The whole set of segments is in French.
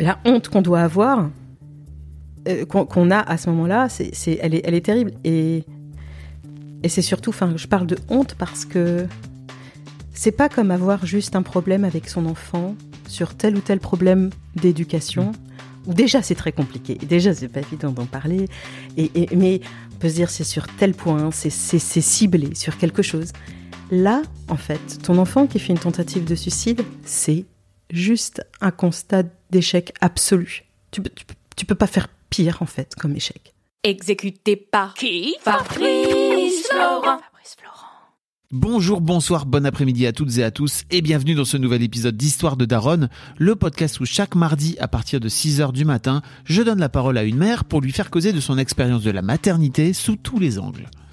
La honte qu'on doit avoir, euh, qu'on a à ce moment-là, c'est, c'est- elle, est, elle est terrible. Et, et c'est surtout, enfin, je parle de honte parce que c'est pas comme avoir juste un problème avec son enfant sur tel ou tel problème d'éducation. Où déjà c'est très compliqué, déjà c'est pas évident d'en parler, et, et- mais on peut se dire c'est sur tel point, c'est ciblé sur quelque chose. Là, en fait, ton enfant qui fait une tentative de suicide, c'est juste un constat d'échec absolu. Tu, peux- tu, peux- tu peux pas faire pire, en fait, comme échec. Exécuté par qui Fabrice Florent. Fabrice Florent. Bonjour, bonsoir, bon après-midi à toutes et à tous et bienvenue dans ce nouvel épisode d'Histoire de Daronne, le podcast où chaque mardi à partir de 6h du matin, je donne la parole à une mère pour lui faire causer de son expérience de la maternité sous tous les angles.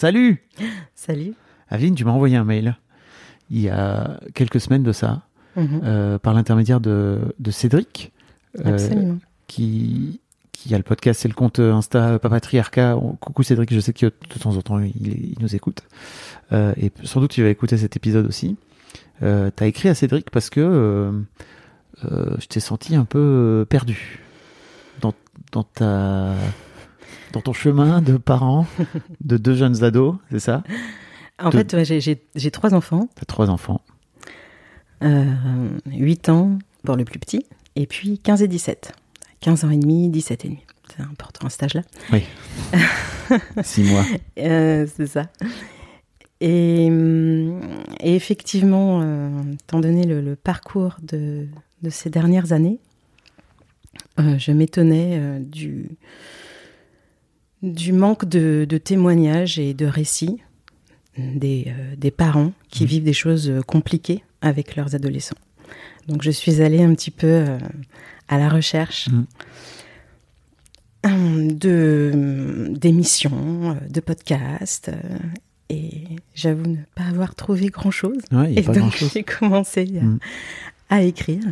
Salut Salut. Aveline, tu m'as envoyé un mail il y a quelques semaines de ça, Mhm. euh, par l'intermédiaire de, de Cédric, euh, qui, qui a le podcast, c'est le compte Insta Papatriarcat. On- Coucou Cédric, je sais que de temps en temps il, il nous écoute. Euh, et sans doute tu vas écouter cet épisode aussi. Euh, T'as écrit à Cédric parce que euh, euh, je t'ai senti un peu euh, perdu dans, dans ta dans ton chemin de parent de deux jeunes ados, c'est ça? En de- fait, ouais, j'ai- trois enfants, T'as trois enfants. euh, 8 ans pour le plus petit, et puis 15 et 17. 15 ans et demi, 17 et demi. C'est important à cet âge-là. Oui. Six mois. Euh, c'est ça. Et, et effectivement, euh, étant donné le, le parcours de, de ces dernières années, euh, je m'étonnais du, du manque de, de témoignages et de récits des, euh, des parents qui Mhm. vivent des choses euh, compliquées avec leurs adolescents. Donc je suis allée un petit peu euh, à la recherche euh, de d'émissions, de podcasts, et j'avoue ne pas avoir trouvé grand-chose. Ouais, Et donc j'ai commencé à, Mhm. à écrire,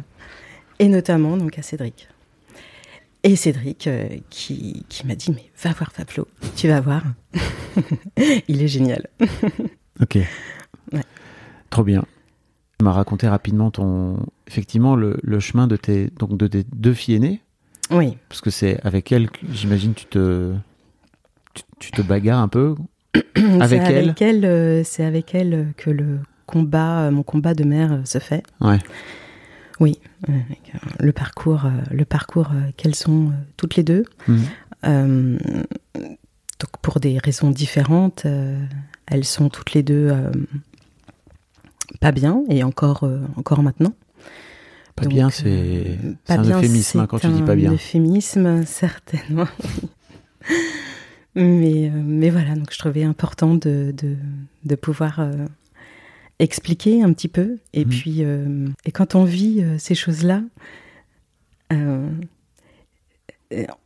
et notamment donc à Cédric. Et Cédric euh, qui, qui m'a dit mais va voir Fablo, tu vas voir, il est génial. Ok. Ouais. Trop bien. Tu m'as raconté rapidement ton, effectivement, le, le chemin de tes, donc de tes deux filles aînées, Oui, parce que c'est avec elles que j'imagine tu te, tu, tu te bagarres un peu. Avec euh, c'est avec elle que le combat, mon combat de mère euh, se fait. Ouais. Oui, euh, avec, le parcours, euh, le parcours euh, qu'elles sont toutes les deux. Mhm. Donc pour des raisons différentes, elles sont toutes les deux pas bien et encore, encore maintenant. Pas Donc, bien, c'est un bien, euphémisme hein, quand tu dis pas bien. Un euphémisme, certainement. mais, mais voilà, donc je trouvais important de, de, de pouvoir euh, expliquer un petit peu. Et Mhm. puis, euh, et quand on vit euh, ces choses-là, euh,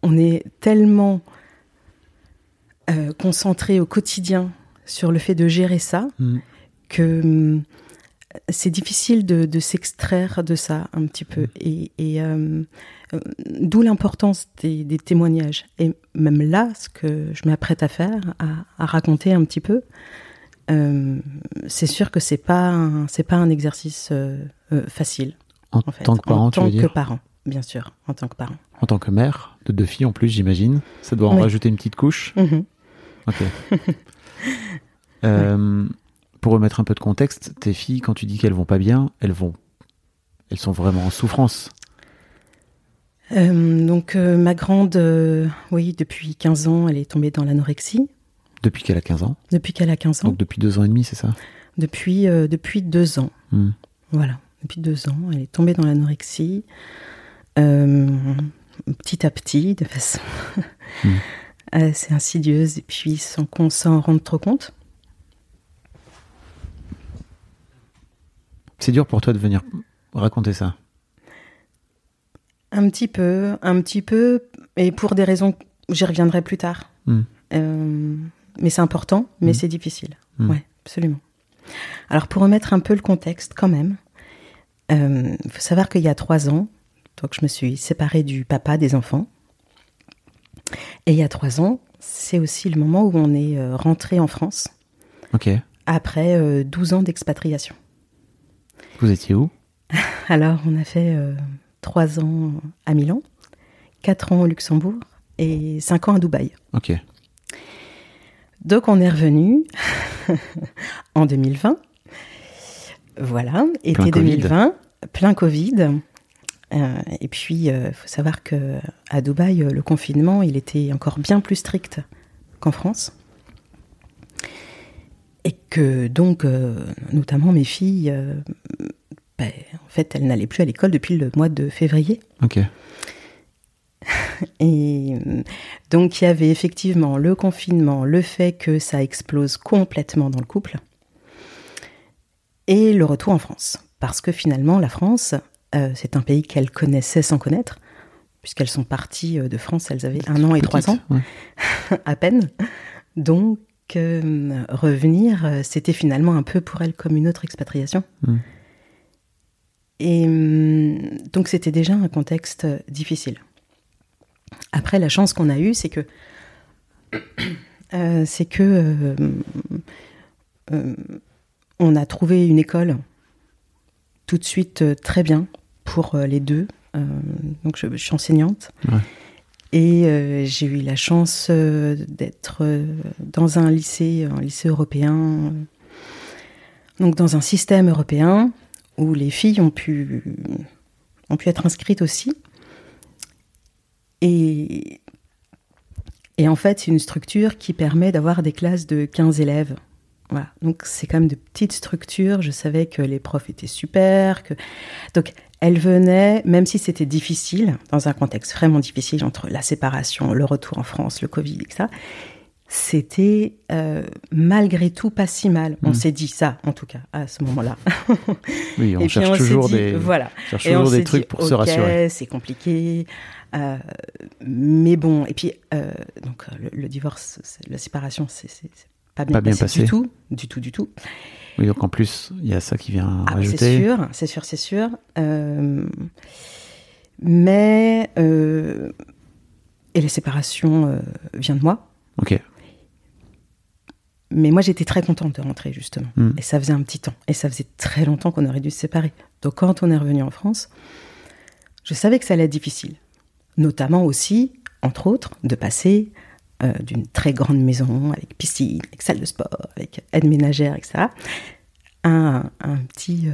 on est tellement concentré au quotidien sur le fait de gérer ça Mm. que c'est difficile de, de s'extraire de ça un petit peu. Et, et, d'où l'importance des, des témoignages. Et même là, ce que je m'apprête à faire, à, à raconter un petit peu, euh, c'est sûr que c'est pas un, c'est pas un exercice euh, euh, facile. En, En fait, tant que parent, en tu tant veux que dire parent, bien sûr, en tant que parent. En tant que mère de deux filles en plus, j'imagine. Ça doit en Oui. rajouter une petite couche? Mhm. Ok. Euh, Pour remettre un peu de contexte, tes filles, quand tu dis qu'elles vont pas bien, elles vont, elles sont vraiment en souffrance? Donc ma grande, oui, depuis 15 ans, elle est tombée dans l'anorexie. Depuis qu'elle a 15 ans. Depuis qu'elle a 15 ans. Donc depuis deux ans et demi, c'est ça? Depuis, euh, depuis deux ans. Hmm. Voilà, depuis deux ans, elle est tombée dans l'anorexie. Euh, petit à petit, de façon Mm. assez insidieuse, et puis sans qu'on s'en rende trop compte. C'est dur pour toi de venir raconter ça? Un petit peu, un petit peu, et pour des raisons, j'y reviendrai plus tard. Mm. Euh, mais c'est important, mais Mm. c'est difficile. Mm. Ouais, absolument. Alors pour remettre un peu le contexte, quand même, il faut savoir qu'il y a trois ans, donc je me suis séparée du papa des enfants. Et il y a trois ans, c'est aussi le moment où on est euh, rentré en France Ok. après euh, 12 ans d'expatriation. Vous étiez où? Alors, on a fait euh, trois ans à Milan, quatre ans au Luxembourg et cinq ans à Dubaï. Ok. Donc, on est revenu en 2020. Voilà, été Plein Covid. 2020, plein Covid. Euh, et puis, il faut savoir que à Dubaï, euh, le confinement, il était encore bien plus strict qu'en France. Et que donc, euh, notamment mes filles, euh, ben, en fait, elles n'allaient plus à l'école depuis le mois de février. Ok. Et euh, donc, il y avait effectivement le confinement, le fait que ça explose complètement dans le couple, et le retour en France. Parce que finalement, la France, euh, c'est un pays qu'elles connaissaient sans connaître, puisqu'elles sont parties euh, de France, elles avaient un an et trois ans Ouais. à peine. Donc, euh, revenir, c'était finalement un peu pour elles comme une autre expatriation. Mm. Et donc, c'était déjà un contexte difficile. Après, la chance qu'on a eue, c'est que, euh, c'est que euh, euh, on a trouvé une école tout de suite très bien pour les deux. Donc, je, je suis enseignante. Ouais. Et j'ai eu la chance d'être dans un lycée, un lycée européen, donc dans un système européen où les filles ont pu, ont pu être inscrites aussi. Et, et en fait, c'est une structure qui permet d'avoir des classes de 15 élèves. Voilà. Donc, c'est quand même de petites structures. Je savais que les profs étaient super. Que... Donc, elles venaient, même si c'était difficile, dans un contexte vraiment difficile entre la séparation, le retour en France, le Covid, etc. C'était euh, malgré tout pas si mal. On Mm. s'est dit ça, en tout cas, à ce moment-là. Oui, on cherche on toujours dit, des, voilà. cherche Et on des trucs dit, pour se rassurer. C'est compliqué. Euh, mais bon, et puis, euh, donc, euh, le, le divorce, c'est- la séparation, c'est c'est- c'est pas bien, Pas bien passé, passé. du tout. Du tout, du tout. Oui, donc en plus, il y a ça qui vient Ah, c'est rajouter. sûr, c'est sûr, c'est sûr. Euh, mais. et la séparation vient de moi. Ok. Mais moi, j'étais très contente de rentrer, justement. Mm. Et ça faisait un petit temps. Et ça faisait très longtemps qu'on aurait dû se séparer. Donc, quand on est revenu en France, je savais que ça allait être difficile. Notamment aussi, entre autres, de passer euh, d'une très grande maison avec piscine, avec salle de sport, avec aide ménagère, etc., à un, un petit euh,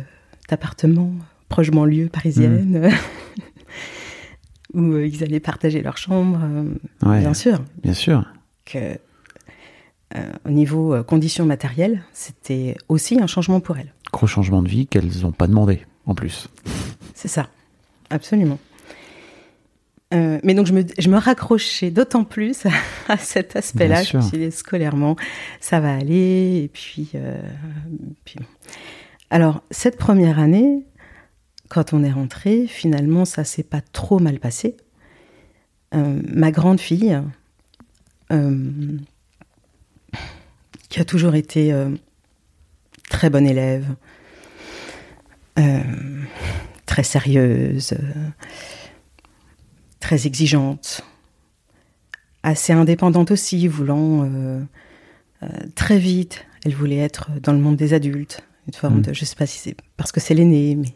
appartement proche banlieue parisienne où euh, ils allaient partager leur chambre. Ouais, Bien sûr, bien sûr. que euh, au niveau euh, conditions matérielles, c'était aussi un changement pour elles. Gros changement de vie qu'elles n'ont pas demandé, en plus. C'est ça. absolument. Euh, mais donc je me, je me raccrochais d'autant plus à cet aspect-là. Je me suis dit, scolairement, ça va aller. Et puis, euh, puis bon. Alors, cette première année, quand on est rentré, finalement, ça s'est pas trop mal passé. Euh, ma grande fille, qui a toujours été très bonne élève, très sérieuse, très exigeante, assez indépendante aussi, voulant euh, euh, très vite, elle voulait être dans le monde des adultes, une forme Mm. de, je sais pas si c'est parce que c'est l'aîné, mais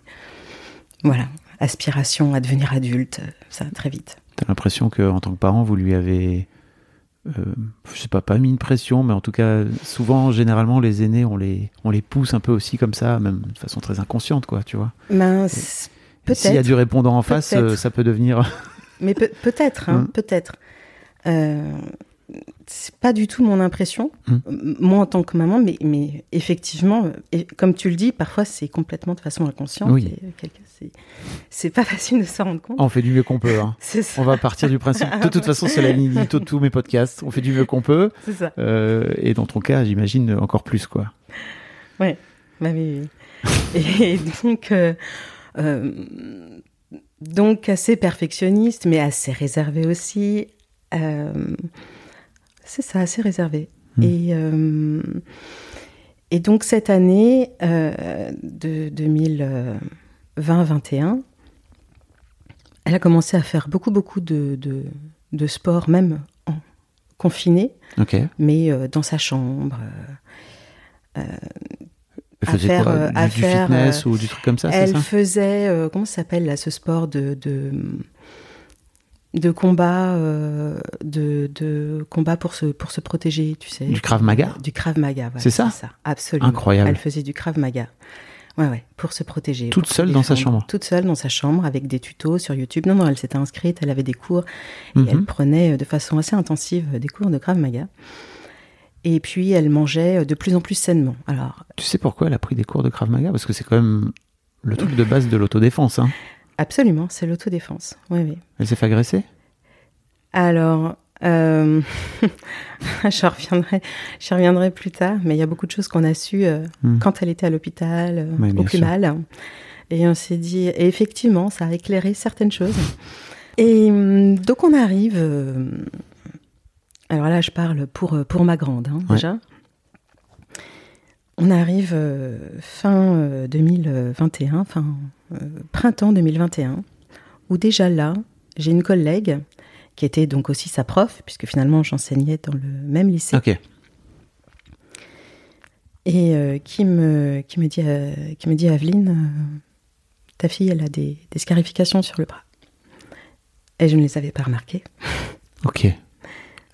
voilà, aspiration à devenir adulte, euh, ça très vite. T'as l'impression que en tant que parent, vous lui avez, euh, je sais pas, pas mis une pression, mais en tout cas, souvent, généralement, les aînés, on les, on les pousse un peu aussi comme ça, même de façon très inconsciente, quoi, tu vois. C'est- Et S'il y a peut-être. du répondant en face, Peut-être. euh, ça peut devenir. Mais peut- peut-être, hein, Mm. peut-être. Euh, c'est pas du tout mon impression, m- moi en tant que maman, mais, mais effectivement, euh, et comme tu le dis, parfois c'est complètement de façon inconsciente. Oui. euh, c'est- pas facile de s'en rendre compte. on fait du mieux qu'on peut. hein. C'est ça. On va partir du principe. De toute façon, c'est la ligne de tous mes podcasts. On fait du mieux qu'on peut. C'est ça. Euh, et dans ton cas, j'imagine encore plus, quoi. Bah oui, oui. Et donc, euh, euh, donc assez perfectionniste, mais assez réservé aussi. Euh, c'est ça, assez réservé. Hmm. Et, euh, et donc cette année euh, de 2020-21, elle a commencé à faire beaucoup, beaucoup de, de, de sport, même en confiné, mais euh, dans sa chambre. Euh, Elle À faisait faire, quoi euh, du, à du faire, fitness ou du truc comme ça, c'est elle ça faisait, euh, comment ça s'appelle là, ce sport de, de, de combat, euh, de, de combat pour se, pour se protéger, tu sais. Du Krav Maga Du Krav Maga, C'est ça absolument. Incroyable. Elle faisait du Krav Maga. Ouais, ouais, pour se protéger. Toute seule dans sa chambre Toute seule dans sa chambre avec des tutos sur YouTube. Non, non, elle s'était inscrite, elle avait des cours et Mhm. elle prenait euh, de façon assez intensive euh, des cours de Krav Maga. Et puis elle mangeait euh, de plus en plus sainement. Alors, Tu sais pourquoi elle a pris des cours de Krav Maga? Parce que c'est quand même le truc de base de l'autodéfense. Hein. absolument, c'est l'autodéfense. Oui, oui. Elle s'est fait agresser? Alors, euh, je, reviendrai, je reviendrai plus tard, mais il y a beaucoup de choses qu'on a su euh, Hmm. quand elle était à l'hôpital, euh, Oui, au plus sûr. mal. Et on s'est dit, et effectivement, ça a éclairé certaines choses. Et hum, donc on arrive, euh, alors là je parle pour, euh, pour ma grande hein, Ouais. déjà. On arrive euh, fin euh, 2021, fin euh, printemps 2021, où déjà là, j'ai une collègue qui était donc aussi sa prof, puisque finalement j'enseignais dans le même lycée, Ok. et euh, qui, me, qui, me dit, euh, qui me dit Aveline, euh, ta fille, elle a des, des scarifications sur le bras. Et je ne les avais pas remarquées. Ok.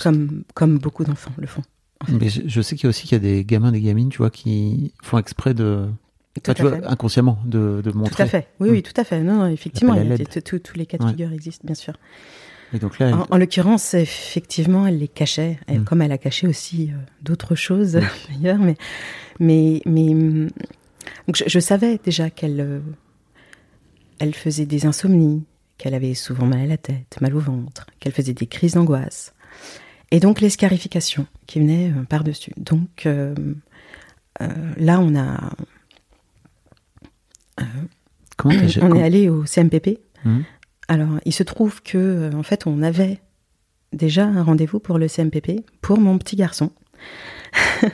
Comme, comme beaucoup d'enfants le font. Mais je, je sais qu'il y a aussi qu'il y a des gamins, des gamines, tu vois, qui font exprès de. Enfin, tu vois, inconsciemment, de, de montrer. Tout à fait. Oui, oui, tout à fait. Non, non, effectivement, il y a tous- les cas de Ouais. figure existent, bien sûr. Et donc là, elle- En, en l'occurrence, effectivement, elle les cachait, Elle- Mm. comme elle a caché aussi euh, d'autres choses d'ailleurs. Mais, mais, mais hum, donc je, je savais déjà qu'elle euh, elle faisait des insomnies, qu'elle avait souvent mal à la tête, mal au ventre, qu'elle faisait des crises d'angoisse. Et donc les scarifications qui venaient euh, par-dessus. Donc euh, euh, là, on a comment t'as on comment- est allé au CMPP. Mhm. Alors, il se trouve que, euh, en fait, on avait déjà un rendez-vous pour le CMPP pour mon petit garçon,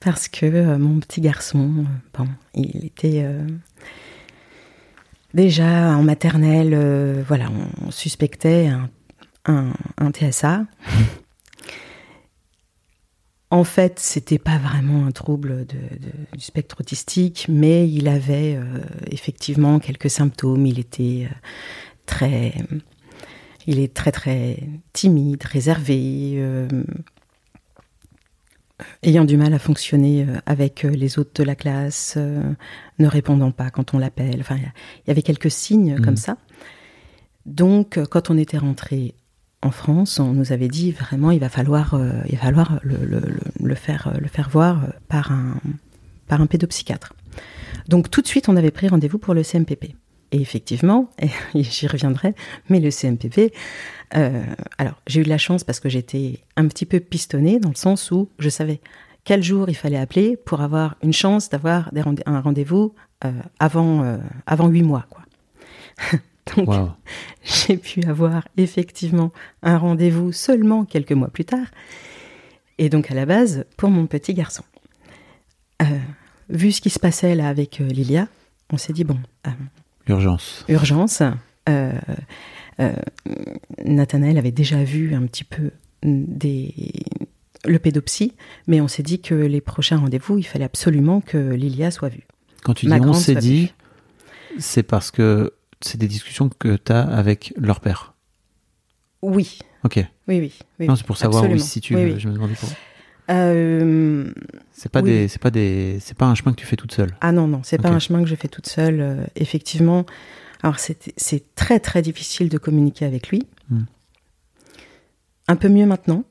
Parce que euh, mon petit garçon, euh, bon, il était euh, déjà en maternelle, euh, voilà, on suspectait un, un- un TSA. En fait, c'était pas vraiment un trouble de- de- du spectre autistique, mais il avait euh, effectivement quelques symptômes. Il était euh, très, il est très très timide, réservé, euh, ayant du mal à fonctionner avec les autres de la classe, ne répondant pas quand on l'appelle. Enfin, il y avait quelques signes Mhm. comme ça. Donc, quand on était rentré en France, on nous avait dit vraiment, il va falloir, euh, il va falloir le, faire, euh, le faire voir euh, par un, par un pédopsychiatre. Donc, tout de suite, on avait pris rendez-vous pour le CMPP. Et effectivement, j'y reviendrai, mais le CMPP, alors j'ai eu de la chance parce que j'étais un petit peu pistonnée dans le sens où je savais quel jour il fallait appeler pour avoir une chance d'avoir un rendez-vous avant euh, avant huit mois, quoi. Donc j'ai pu avoir effectivement un rendez-vous seulement quelques mois plus tard, et donc à la base pour mon petit garçon. Euh, vu ce qui se passait là avec euh, Lilia, on s'est dit bon, euh, Urgence. urgence. Euh, Nathanaël avait déjà vu un petit peu des, le pédopsie, mais on s'est dit que les prochains rendez-vous, il fallait absolument que Lilia soit vue. Quand tu Ma dis on s'est dit, c'est parce que c'est des discussions que tu as avec leur père. Oui, Ok. oui, oui. oui, non, c'est pour savoir où absolument. se. Oui, euh, oui. Je me demandais pourquoi. Euh, C'est pas des, c'est pas des, c'est pas un chemin que tu fais toute seule. Ah non, non, c'est pas un chemin que je fais toute seule. euh, effectivement, alors c'est c'est très très difficile de communiquer avec lui. Hmm. Un peu mieux maintenant,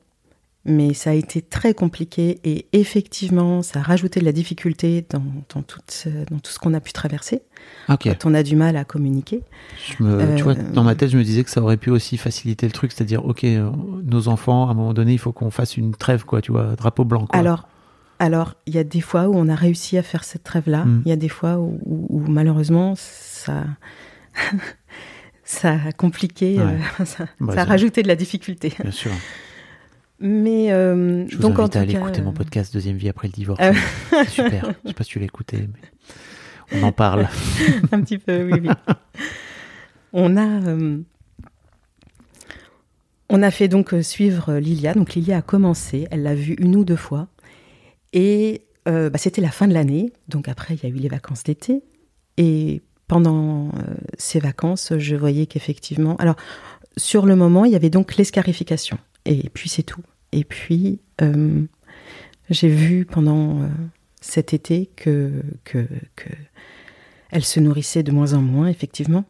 mais ça a été très compliqué et effectivement, ça a rajouté de la difficulté dans, dans, tout, ce- dans tout ce qu'on a pu traverser. Quand on a du mal à communiquer. Je me, tu vois, Euh, dans ma tête, je me disais que ça aurait pu aussi faciliter le truc, c'est-à-dire, ok, euh, nos enfants, à un moment donné, il faut qu'on fasse une trêve, quoi, tu vois, drapeau blanc. Quoi. Alors, alors, il y a des fois où on a réussi à faire cette trêve-là. Il Hmm. y a des fois où, où- où, malheureusement ça, ça a compliqué, Ouais. euh, ça, Bah, ça a rajouté de la difficulté. Bien sûr. Mais euh, Je vous donc en invite à aller cas, écouter mon euh, podcast Deuxième vie après le divorce. C'est super. Je sais pas si tu l'as écouté, mais on en parle. un petit peu, oui, oui. on a, euh, on a fait donc euh, suivre Lilia. Donc Lilia a commencé, elle l'a vue une ou deux fois, et euh, bah, c'était la fin de l'année. Donc après, il y a eu les vacances d'été, et pendant euh, ces vacances, je voyais qu'effectivement, alors sur le moment, il y avait donc l'escarification, et puis c'est tout. Et puis euh, j'ai vu pendant euh, cet été que, que, que elle se nourrissait de moins en moins, effectivement.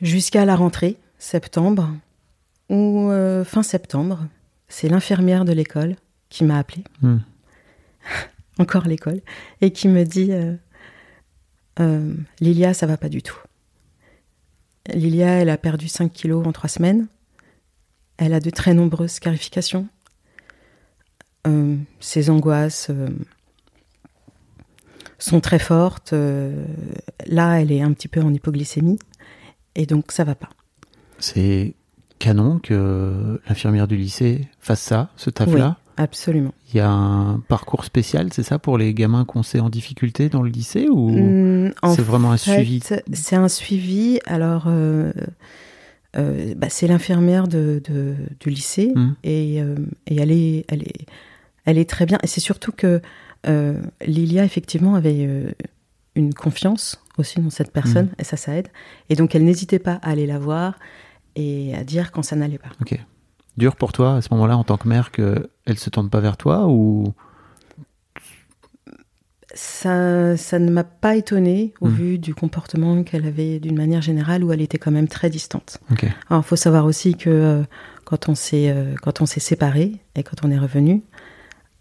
Jusqu'à la rentrée, septembre, ou euh, fin septembre, c'est l'infirmière de l'école qui m'a appelée, Hmm. encore l'école, et qui me dit Lilia, ça va pas du tout. Lilia, elle a perdu 5 kilos en 3 semaines. Elle a de très nombreuses scarifications. Euh, ses angoisses euh, sont très fortes. euh, là, elle est un petit peu en hypoglycémie. Et donc, ça va pas. C'est canon que l'infirmière du lycée fasse ça, ce taf-là? Absolument. Il y a un parcours spécial, c'est ça, pour les gamins qu'on sait en difficulté dans le lycée ou Mm, en c'est vraiment un suivi? C'est un suivi. Alors, euh, bah, c'est l'infirmière de, de- du lycée Mm. et, euh, et elle, est, elle, est, elle est très bien. Et c'est surtout que euh, Lilia, effectivement, avait une confiance aussi dans cette personne et ça, ça aide. Et donc, elle n'hésitait pas à aller la voir et à dire quand ça n'allait pas. Ok. Dur pour toi à ce moment-là en tant que mère que elle se tourne pas vers toi ou Ça, ça ne m'a pas étonnée au Mm. vu du comportement qu'elle avait d'une manière générale où elle était quand même très distante. Alors, il faut savoir aussi que euh, quand on s'est euh, quand on s'est séparés et quand on est revenu,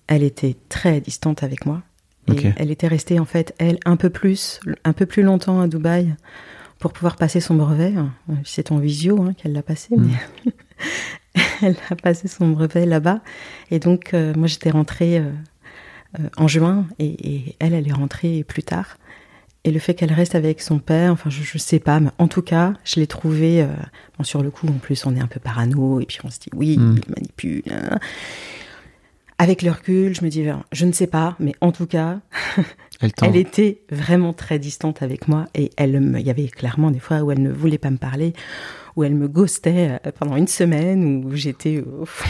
elle était très distante avec moi. Et elle était restée en fait elle un peu plus un peu plus longtemps à Dubaï pour pouvoir passer son brevet. C'est en visio hein, qu'elle l'a passé, Mm. mais elle a passé son brevet là-bas. Et donc euh, moi j'étais rentrée euh, en juin et, et elle elle est rentrée plus tard. Et le fait qu'elle reste avec son père, enfin, je, je sais pas, mais en tout cas, je l'ai trouvé. euh, bon, sur le coup, en plus, on est un peu parano, et puis on se dit, oui, Mm. il manipule. hein. avec le recul, je me dis, je ne sais pas, mais en tout cas, Elle, elle était vraiment très distante avec moi et elle me, il y avait clairement des fois où elle ne voulait pas me parler, où elle me ghostait euh, pendant une semaine, où j'étais au fond,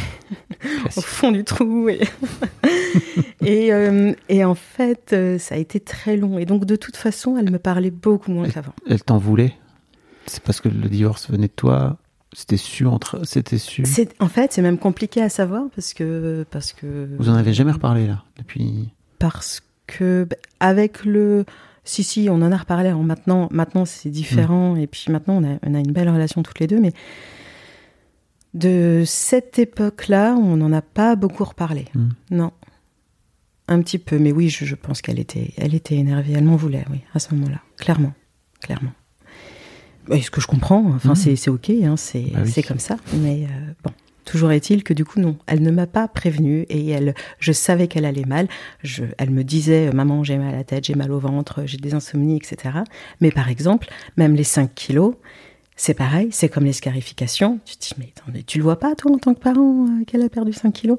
au fond du trou. Et, et, euh, et en fait, euh, ça a été très long. Et donc, de toute façon, elle me parlait beaucoup moins qu'avant. Elle t'en voulait? C'est parce que le divorce venait de toi? C'était su entre. C'était. C'est, en fait, c'est même compliqué à savoir parce que, parce que. Vous en avez jamais reparlé là depuis? parce que bah, avec le si si on en a reparlé alors maintenant maintenant c'est différent. Et puis maintenant on a, on a une belle relation toutes les deux. Mais de cette époque là on n'en a pas beaucoup reparlé. Mm. non. Un petit peu. Mais oui je, je pense qu'elle était elle était énervée. Elle m'en voulait oui à ce moment là clairement. Clairement ce que je comprends enfin Mm. c'est ok hein, c'est Bah oui. comme ça. Mais euh, bon Toujours est-il que du coup non, elle ne m'a pas prévenue et elle, je savais qu'elle allait mal. Je, elle me disait maman j'ai mal à la tête, j'ai mal au ventre, j'ai des insomnies, etc. Mais par exemple, même les 5 kilos, c'est pareil, c'est comme les scarifications. Tu te dis mais, attends, mais tu le vois pas toi en tant que parent euh, qu'elle a perdu 5 kilos?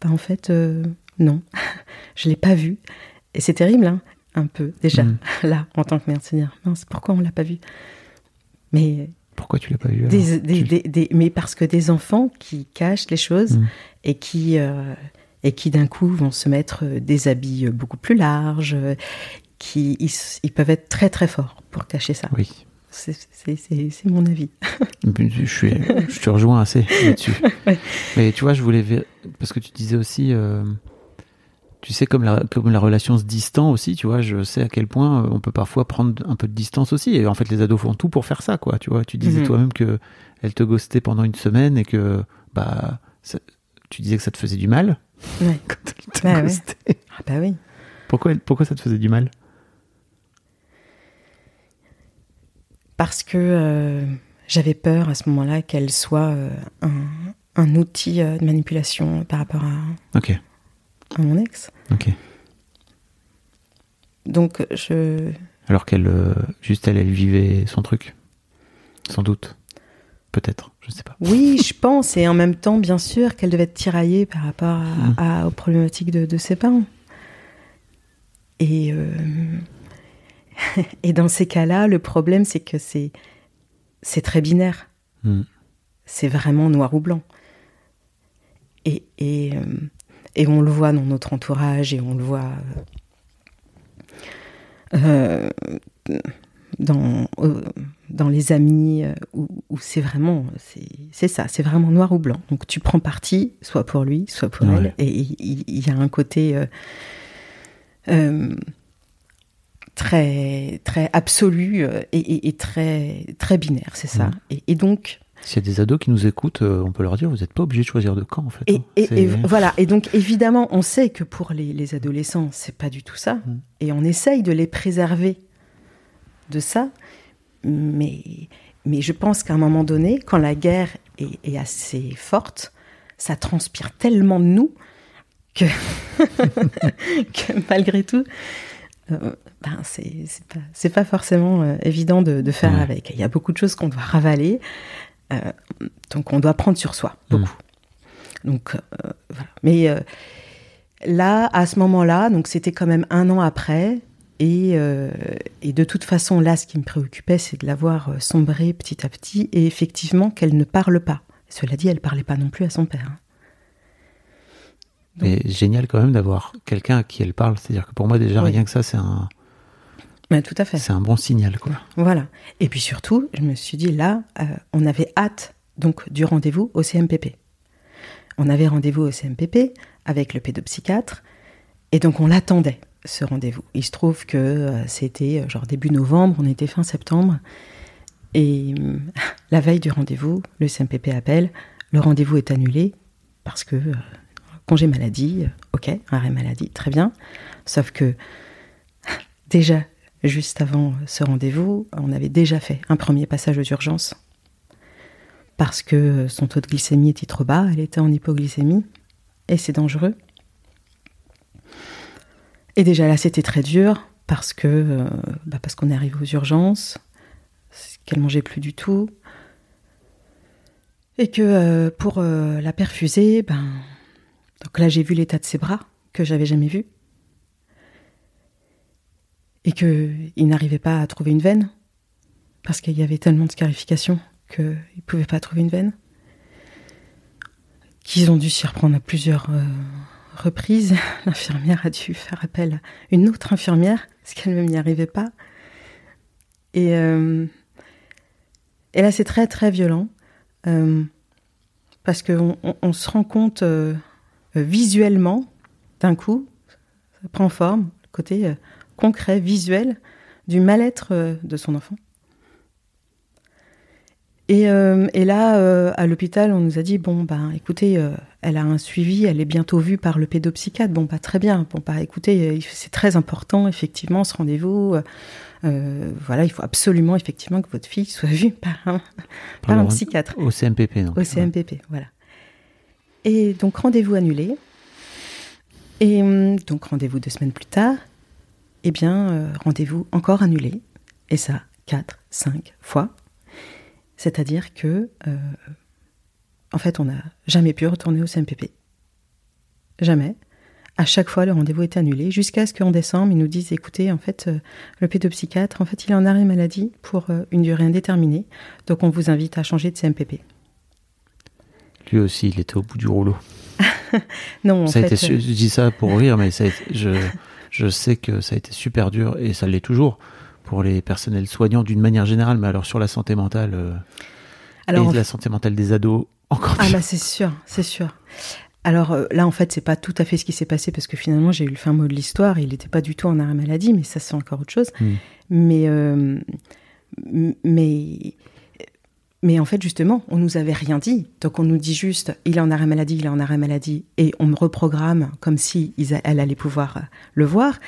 Bah en fait euh, non, je l'ai pas vu et c'est terrible hein, un peu déjà Mm. là en tant que mère de se dire mince pourquoi on l'a pas vu Mais Pourquoi tu l'as pas vu alors? des, des- Tu- des- des- mais parce que des enfants qui cachent les choses Mm. et qui euh, et qui d'un coup vont se mettre euh, des habits euh, beaucoup plus larges, qui ils, peuvent être très très forts pour cacher ça. Oui. C'est- mon avis. Je, suis, je te rejoins assez là-dessus. Ouais. Mais tu vois, je voulais. Parce que tu disais aussi. euh, Tu sais, comme la, comme la relation se distend aussi, tu vois, je sais à quel point euh, on peut parfois prendre un peu de distance aussi. Et en fait, les ados font tout pour faire ça, quoi. Tu vois, tu disais Mhm. toi-même que elle te ghostait pendant une semaine et que, bah, ça- tu disais que ça te faisait du mal Ouais. quand elle te Bah ouais. Ah bah oui. Pourquoi, elle- pourquoi ça te faisait du mal? Parce que euh, j'avais peur à ce moment-là qu'elle soit euh, un, un outil de manipulation par rapport à, Ok, à mon ex. ok. Donc je Alors qu'elle, euh, juste elle, elle vivait son truc. Sans doute. Peut-être, je sais pas. Oui, je pense, et en même temps, bien sûr, qu'elle devait être tiraillée par rapport à, Mm. à- aux problématiques de, de ses parents. Et, euh, et dans ces cas-là, le problème, c'est que c'est c'est très binaire. Hmm. C'est vraiment noir ou blanc. Et, et, euh, et on le voit dans notre entourage, et on le voit euh, dans, euh, dans les amis, euh, où, où c'est vraiment, c'est ça, c'est vraiment noir ou blanc. Donc tu prends parti, soit pour lui, soit pour Ouais. elle, et il y, a un côté euh, très, très absolu et, et- et très, très binaire, c'est ça. Et, et donc, S'il y a des ados qui nous écoutent, euh, on peut leur dire vous n'êtes pas obligé de choisir de camp en fait. Et, hein. et- C'est- et voilà. Et donc, évidemment, on sait que pour les, les adolescents, c'est pas du tout ça. Mm. Et on essaye de les préserver de ça. Mais, mais je pense qu'à un moment donné, quand la guerre est, est assez forte, ça transpire tellement de nous que, que malgré tout, euh, ben c'est pas, pas forcément euh, évident de, de faire Ouais. avec. Il y a beaucoup de choses qu'on doit ravaler. Euh, donc on doit prendre sur soi, beaucoup. Donc euh, voilà. Mais euh, là, à ce moment-là, donc c'était quand même un an après. Et, euh, et de toute façon, là, ce qui me préoccupait, c'est de la voir sombrer petit à petit, et effectivement qu'elle ne parle pas. Cela dit, elle parlait pas non plus à son père. hein. Mais génial quand même d'avoir quelqu'un à qui elle parle. C'est-à-dire que pour moi déjà Oui. rien que ça c'est un Mais tout à fait. c'est un bon signal quoi. Voilà. Et puis surtout, je me suis dit là, euh, on avait hâte donc du rendez-vous au CMPP. On avait rendez-vous au CMPP avec le pédopsychiatre, et donc on l'attendait ce rendez-vous. Il se trouve que euh, c'était euh, genre début novembre, on était fin septembre, et la veille du rendez-vous, le CMPP appelle, le rendez-vous est annulé parce que euh, congé maladie, ok, arrêt maladie, très bien. Sauf que déjà juste avant ce rendez-vous, on avait déjà fait un premier passage aux urgences parce que son taux de glycémie était trop bas, elle était en hypoglycémie et c'est dangereux. Et déjà là, c'était très dur parce que euh, bah, qu'on est arrivé aux urgences, qu'elle mangeait plus du tout et que euh, pour euh, la perfuser, ben Donc là, j'ai vu l'état de ses bras que j'avais jamais vu. Et qu'il n'arrivait pas à trouver une veine. Parce qu'il y avait tellement de scarification qu'il ne pouvait pas trouver une veine. Qu'ils ont dû s'y reprendre à plusieurs euh, reprises. L'infirmière a dû faire appel à une autre infirmière, parce qu'elle-même n'y arrivait pas. Et, euh, et là, c'est très, très violent. Euh, parce qu'on on, on se rend compte visuellement, d'un coup, ça prend forme, le côté concret, visuel, du mal-être euh, de son enfant. Et, euh, et là, euh, à l'hôpital, on nous a dit bon, ben, écoutez, euh, elle a un suivi, elle est bientôt vue par le pédopsychiatre. Bon, bah, très bien. Bon, bah, écoutez, c'est très important, effectivement, ce rendez-vous. Voilà, il faut absolument, effectivement, que votre fille soit vue par un, par un psychiatre. Au CMPP, donc. Au CMPP, voilà. Et donc rendez-vous annulé. Et hum, donc rendez-vous deux semaines plus tard. Eh bien, euh, rendez-vous encore annulé. Et ça, quatre, cinq fois. C'est-à-dire que, euh, en fait, on n'a jamais pu retourner au CMPP. Jamais. À chaque fois, le rendez-vous était annulé, jusqu'à ce qu'en décembre, ils nous disent, écoutez, en fait, euh, le pédopsychiatre, en fait, il est en arrêt maladie pour une durée indéterminée. Donc, on vous invite à changer de CMPP. Lui aussi, il était au bout du rouleau. Non, en ça a fait, été su- euh, je dis ça pour rire, mais ça a été- je, je sais que ça a été super dur et ça l'est toujours pour les personnels soignants d'une manière générale, mais alors sur la santé mentale euh, alors, en et la santé mentale des ados, encore Ah pire. bah c'est sûr, c'est sûr. Alors euh, là, en fait, c'est pas tout à fait ce qui s'est passé parce que finalement, j'ai eu le fin mot de l'histoire. Il n'était pas du tout en arrêt maladie, mais ça c'est encore autre chose. Mm. Mais euh, mais mais en fait, justement, on nous avait rien dit. Donc on nous dit juste, il est en arrêt maladie, il est en arrêt maladie, et on me reprogramme comme si elle allait pouvoir le voir,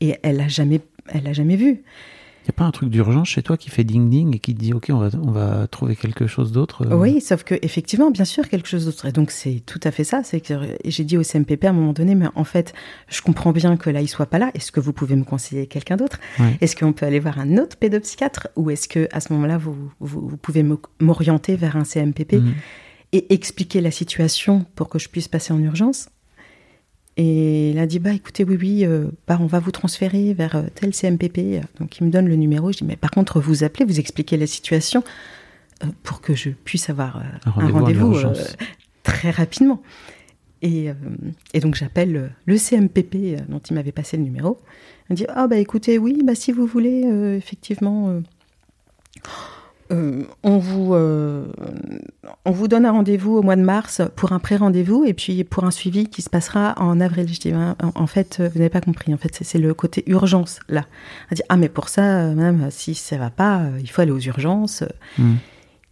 et elle l'a jamais, l'a jamais vu. Il n'y a pas un truc d'urgence chez toi qui fait ding-ding et qui te dit ok, on va, on va trouver quelque chose d'autre euh, Oui, sauf que effectivement, bien sûr, quelque chose d'autre. Et donc c'est tout à fait ça. C'est que j'ai dit au CMPP à un moment donné, mais en fait, je comprends bien que là il soit pas là. Est-ce que vous pouvez me conseiller quelqu'un d'autre? Ouais. Est-ce qu'on peut aller voir un autre pédopsychiatre? Ou est-ce que à ce moment-là vous, vous, vous pouvez m'orienter vers un CMPP Mhm. et expliquer la situation pour que je puisse passer en urgence? Et il a dit bah écoutez oui oui euh, bah on va vous transférer vers euh, tel CMPP. Donc il me donne le numéro. Je dis mais par contre vous appelez, vous expliquez la situation euh, pour que je puisse avoir Un rendez-vous très rapidement. Et, et donc j'appelle le CMPP dont il m'avait passé le numéro. Il me dit ah bah écoutez oui bah si vous voulez effectivement euh, on vous euh, on vous donne un rendez-vous au mois de mars pour un pré-rendez-vous et puis pour un suivi qui se passera en avril. Je dis en, en fait euh, vous n'avez pas compris en fait c'est- le côté urgence là. Elle dit ah mais pour ça euh, madame si ça va pas il faut aller aux urgences. Mm.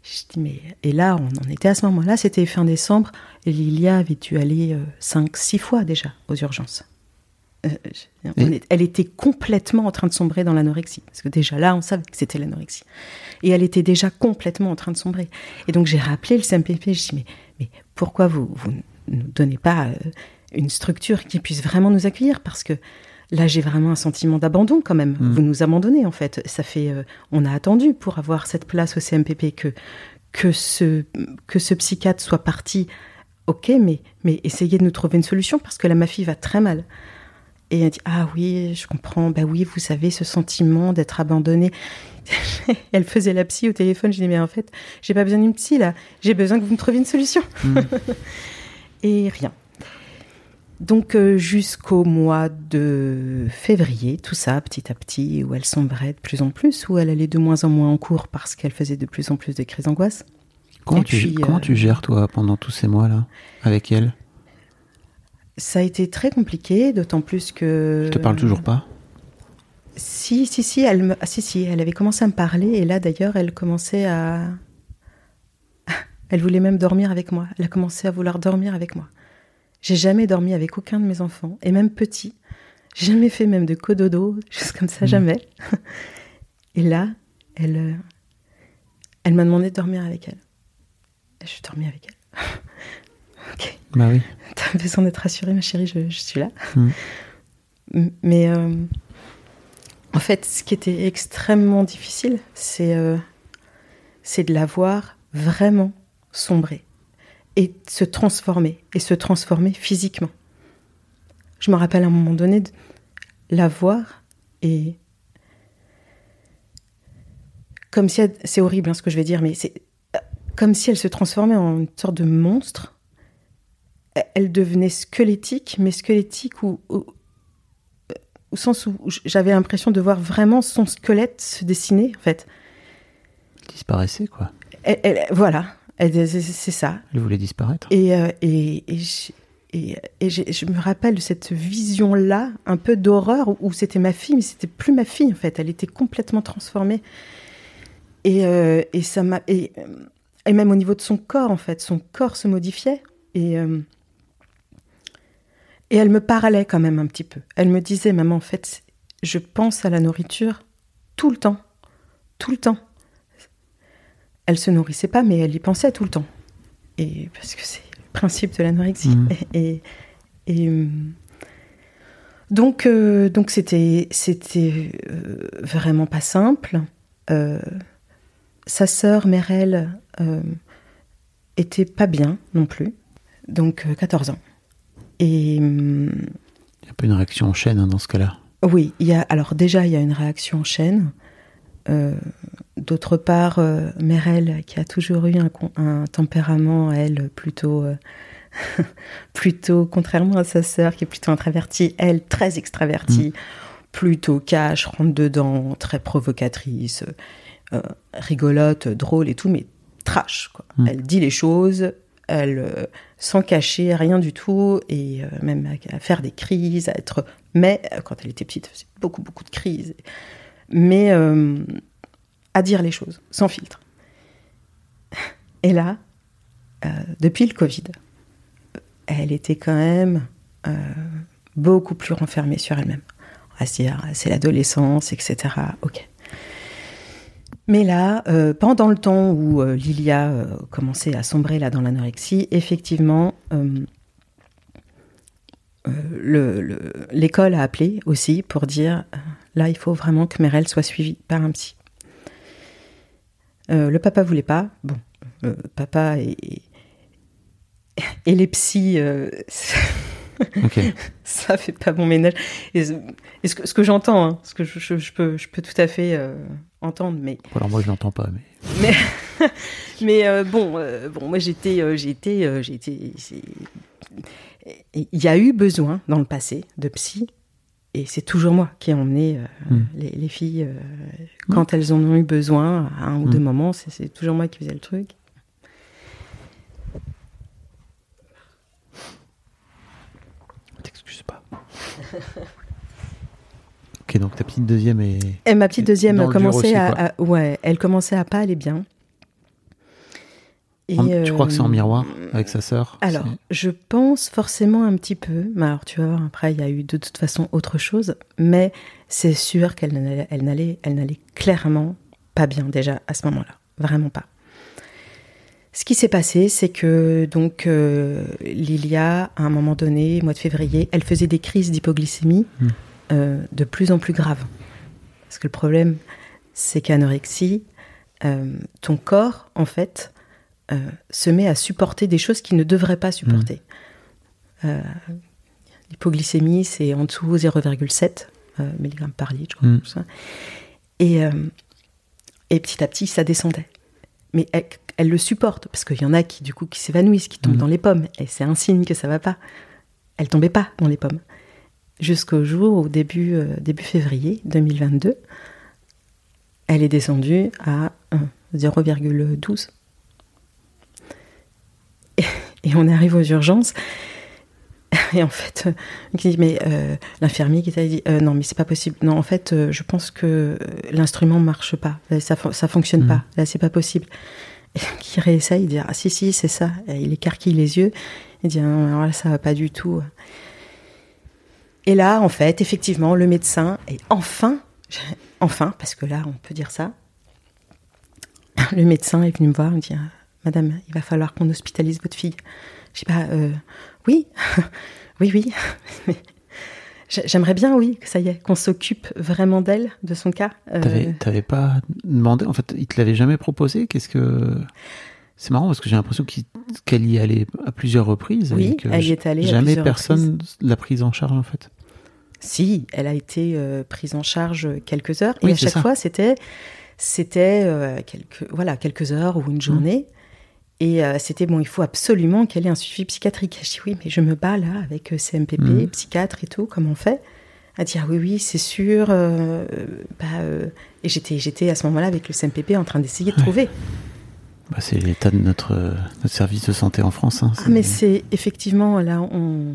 Je dis mais et là on en était à ce moment-là c'était fin décembre et Lilia avait dû aller euh, cinq six fois déjà aux urgences. Euh, est- elle était complètement en train de sombrer dans l'anorexie. Parce que déjà là on savait que c'était l'anorexie. Et elle était déjà complètement en train de sombrer. Et donc j'ai rappelé le CMPP je dis mais mais pourquoi vous vous ne nous donnez pas euh, une structure qui puisse vraiment nous accueillir? Parce que là j'ai vraiment un sentiment d'abandon quand même. Mm. vous nous abandonnez en fait. Ça fait euh, on a attendu pour avoir cette place au CMPP que que ce que ce psychiatre soit parti. Ok mais mais essayez de nous trouver une solution parce que là ma fille va très mal et elle dit ah oui je comprends. Bah oui vous savez ce sentiment d'être abandonnée. Elle faisait la psy au téléphone. Je dis mais en fait j'ai pas besoin d'une psy là. J'ai besoin que vous me trouviez une solution. Mm. et rien. Donc euh, jusqu'au mois de février, tout ça petit à petit, où elle sombrait de plus en plus, où elle allait de moins en moins en cours parce qu'elle faisait de plus en plus de crises d'angoisse. Comment, tu, puis, comment euh, tu gères toi pendant tous ces mois-là avec elle? Ça a été très compliqué, d'autant plus que... Je te parle toujours pas? Si, si, si, elle me... ah, si, si, elle avait commencé à me parler, et là d'ailleurs, elle commençait à... Elle voulait même dormir avec moi. Elle a commencé à vouloir dormir avec moi. J'ai jamais dormi avec aucun de mes enfants, et même petit. J'ai jamais fait même de cododo, juste comme ça, Mhm. jamais. Et là, elle, euh, elle m'a demandé de dormir avec elle. Et je suis dormi avec elle. ok. Bah oui. T'as besoin d'être rassurée, ma chérie, je, je suis là. Mm. Mais euh, en fait, ce qui était extrêmement difficile, c'est euh, c'est de la voir vraiment sombrer. et se transformer, et se transformer physiquement. Je me rappelle à un moment donné de la voir et comme si elle- c'est horrible hein, ce que je vais dire, mais c'est euh, comme si elle se transformait en une sorte de monstre. Elle- Elle devenait squelettique, mais squelettique au, sens où j'avais l'impression de voir vraiment son squelette se dessiner, en fait. Disparaissait, quoi. Elle- elle- voilà, Elle- c'est ça. Elle voulait disparaître. Et, euh, et, et, et- je me rappelle de cette vision-là, un peu d'horreur, où c'était ma fille, mais c'était plus ma fille en fait. Elle était complètement transformée. Et, euh, et ça m'a. Et, et même au niveau de son corps, en fait, son corps se modifiait. Et, euh, et elle me parlait quand même un petit peu. Elle me disait, maman, en fait, je pense à la nourriture tout le temps. Tout le temps. Elle se nourrissait pas, mais elle y pensait tout le temps. Et parce que c'est le principe de l'anorexie. Mhm. Et, et, euh, donc, euh, donc c'était c'était euh, vraiment pas simple. Euh, sa sœur Merel était pas bien non plus, donc euh, 14 ans. Et hum, Il y a un peu une réaction en chaîne hein, dans ce cas-là. oui, il y a alors déjà il y a une réaction en chaîne. Euh, D'autre part, euh, Merel, qui a toujours eu un, tempérament, elle, plutôt, euh, plutôt, contrairement à sa sœur, qui est plutôt introvertie, elle, très extravertie, plutôt cash, rentre dedans, très provocatrice, euh, rigolote, drôle et tout, mais trash. Quoi. Mm. Elle dit les choses, elle, euh, sans cacher rien du tout, et euh, même à, faire des crises, à être. Mais euh, quand elle était petite, elle faisait beaucoup, beaucoup de crises. Mais à dire les choses, sans filtre. Et là, depuis le Covid, elle était quand même beaucoup plus renfermée sur elle-même. À se dire, c'est l'adolescence, etc. Ok. Mais là, euh, pendant le temps où euh, Lilia euh, commençait à sombrer là dans l'anorexie, effectivement, le- le- l'école a appelé aussi pour dire là, il faut vraiment que Merel soit suivie par un psy. Le papa voulait pas. Bon, papa et, et les psys, euh, Ok. ça fait pas bon ménage. Et, ce- et ce que, j'entends, hein, ce que je, je- je peux, je peux tout à fait euh, entendre, mais Alors moi, je l'entends pas, mais. mais, mais euh, bon, euh, bon, moi j'étais, euh, été. c'est- Il y a eu besoin dans le passé de psy, et c'est toujours moi qui ai emmené euh, Mm. les, les filles euh, quand elles en ont eu besoin à un ou deux Mm. moments. C'est, c'est toujours moi qui faisais le truc. T'excuses pas. ok, donc ta petite deuxième est. Et ma petite deuxième commençait aussi, à, ouais, elle commençait à pas aller bien. Et, En- tu crois que c'est en euh, miroir avec sa sœur Alors, je pense forcément un petit peu. Mais alors, tu vas voir, après, il y a eu de toute façon autre chose. Mais c'est sûr qu'elle n'allait, elle n'allait, elle n'allait clairement pas bien déjà à ce moment-là. Vraiment pas. Ce qui s'est passé, c'est que donc euh, Lilia, à un moment donné, mois de février, elle faisait des crises d'hypoglycémie Hmm. Euh, de plus en plus graves. Parce que le problème, c'est qu'anorexie, euh, ton corps, en fait, euh, se met à supporter des choses qu'il ne devrait pas supporter. Euh, L'hypoglycémie, c'est en dessous 0,7 euh, mg par litre, je crois. Mm. tout ça. Et, et petit à petit, ça descendait. Mais elle, elle le supporte, parce qu'il y en a qui, du coup, qui s'évanouissent, qui tombent Mm. dans les pommes. Et c'est un signe que ça va pas. Elle tombait pas dans les pommes. Jusqu'au jour, au début, euh, début février 2022, elle est descendue à euh, 0,12. Et, et on arrive aux urgences. Et en fait, euh, qui dit, mais euh, l'infirmier qui t'a dit, euh, non, mais c'est pas possible. Non, en fait, euh, je pense que l'instrument marche pas. Ça, ça fonctionne Mhm. pas. Là, c'est pas possible. Et il réessaye, il dit, ah si, si, c'est ça. Et il écarquille les yeux. Il dit, ah, non, alors là, ça va pas du tout. Et là, en fait, effectivement, le médecin est enfin, enfin, parce que là, on peut dire ça, le médecin est venu me voir, il me dit, Madame, il va falloir qu'on hospitalise votre fille. Je dis, bah, euh, oui, oui, oui. J'aimerais bien, oui, que ça y est, qu'on s'occupe vraiment d'elle, de son cas. Euh, t'avais pas demandé, en fait, il te l'avait jamais proposé Qu'est-ce que. C'est marrant parce que j'ai l'impression qu'elle y allait à plusieurs reprises. Oui, et que elle y est allée à Jamais plusieurs personne l'a prise en charge en fait. Si, elle a été euh, prise en charge quelques heures. Oui, et à chaque ça. fois, c'était c'était euh, quelques, voilà, quelques heures ou une journée. Et euh, c'était bon, il faut absolument qu'elle ait un suivi psychiatrique. Je dis oui, mais je me bats là avec euh, CMPP, Mhm. psychiatre et tout, comment on fait? À dire oui, oui, c'est sûr. euh, bah, euh, et j'étais, j'étais à ce moment-là avec le CMPP en train d'essayer de Ouais. trouver. Bah, c'est l'état de notre, notre service de santé en France. hein. Ah, mais c'est effectivement là, on,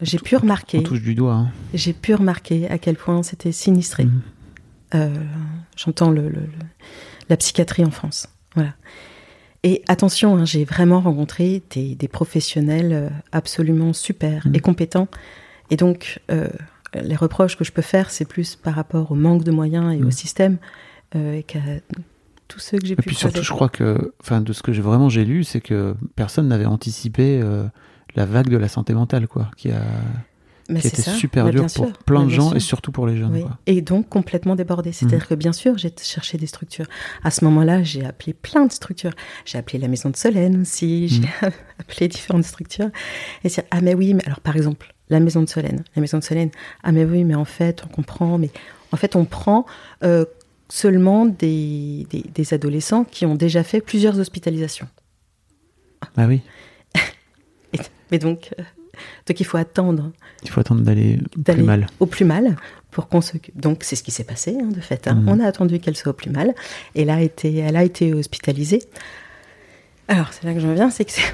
j'ai pu On remarquer, touche du doigt. hein. j'ai pu remarquer à quel point c'était sinistré. Mhm. Euh, J'entends le, le- le- la psychiatrie en France. Voilà. Et attention, hein, j'ai vraiment rencontré des, des professionnels euh, absolument super Mhm. et compétents. Et donc, euh, les reproches que je peux faire, c'est plus par rapport au manque de moyens et Mhm. au système euh, qu'à tous ceux que j'ai Et pu puis croiser. surtout, je crois que, enfin, de ce que j'ai vraiment j'ai lu, c'est que personne n'avait anticipé euh, la vague de la santé mentale, quoi, qui a, Mais qui été ça. super Mais dur pour sûr. plein de gens sûr. et surtout pour les jeunes. Oui. quoi. Et donc complètement débordée. C'est-à-dire que bien sûr, j'ai cherché des structures. À ce moment-là, j'ai appelé plein de structures. J'ai appelé la maison de Solène aussi. J'ai appelé différentes structures. Et c'est ah mais oui, mais alors par exemple la maison de Solène, la maison de Solène. Ah mais oui, mais en fait on comprend, mais en fait on prend euh, seulement des, des, des adolescents qui ont déjà fait plusieurs hospitalisations. Ah oui, Et- mais donc euh, donc il faut attendre il faut attendre d'aller plus d'aller mal. au plus mal pour qu'on s'occupe. Donc c'est ce qui s'est passé hein, de fait. hein. Mhm. On a attendu qu'elle soit au plus mal et là été, elle a été hospitalisée. Alors c'est là que je reviens, c'est que c'est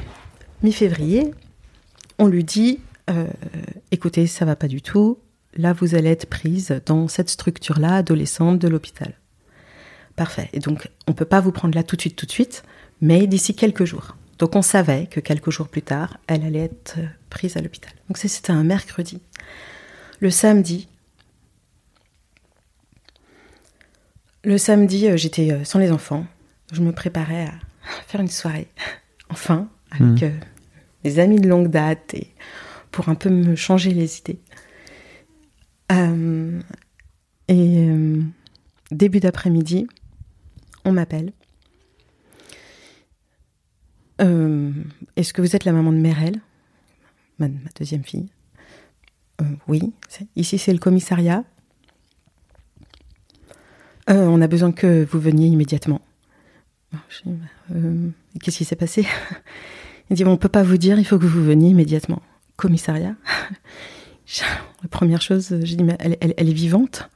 mi-février, on lui dit euh, écoutez ça va pas du tout. Là vous allez être prise dans cette structure-là adolescente de l'hôpital. Parfait. Et donc on peut pas vous prendre là tout de suite tout de suite, mais d'ici quelques jours. Donc on savait que quelques jours plus tard, elle allait être euh, prise à l'hôpital. Donc c'était un mercredi. Le samedi, le samedi, euh, j'étais euh, sans les enfants. Je me préparais à faire une soirée, enfin, avec euh, mes amis de longue date et pour un peu me changer les idées. Euh, et euh, début d'après-midi, m'appelle. Euh, Est-ce que vous êtes la maman de Merel, ma, deuxième fille Euh, Oui. Ici, c'est le commissariat. Euh, on a besoin que vous veniez immédiatement. Ah, Euh, Qu'est-ce qui s'est passé? Il dit on peut pas vous dire, il faut que vous veniez immédiatement. Commissariat? La première chose, j'ai dit mais elle est vivante.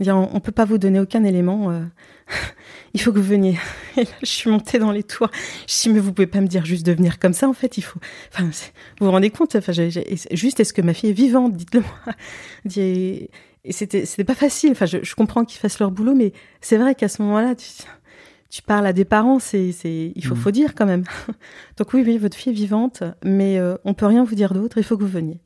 Dit, on, on peut pas vous donner aucun élément. euh, il faut que vous veniez. Et là, je suis montée dans les tours. Je dis mais vous pouvez pas me dire juste de venir comme ça en fait. Il faut. Enfin, vous vous rendez compte Enfin, j'ai- j'ai- juste est-ce que ma fille est vivante Dites-le moi. Il dit, Et, c'était c'était pas facile. Enfin, je, je comprends qu'ils fassent leur boulot, mais c'est vrai qu'à ce moment-là, tu, tu parles à des parents, c'est c'est il faut Mhm. faut dire quand même. Donc oui, oui, votre fille est vivante, mais euh, on peut rien vous dire d'autre. Il faut que vous veniez.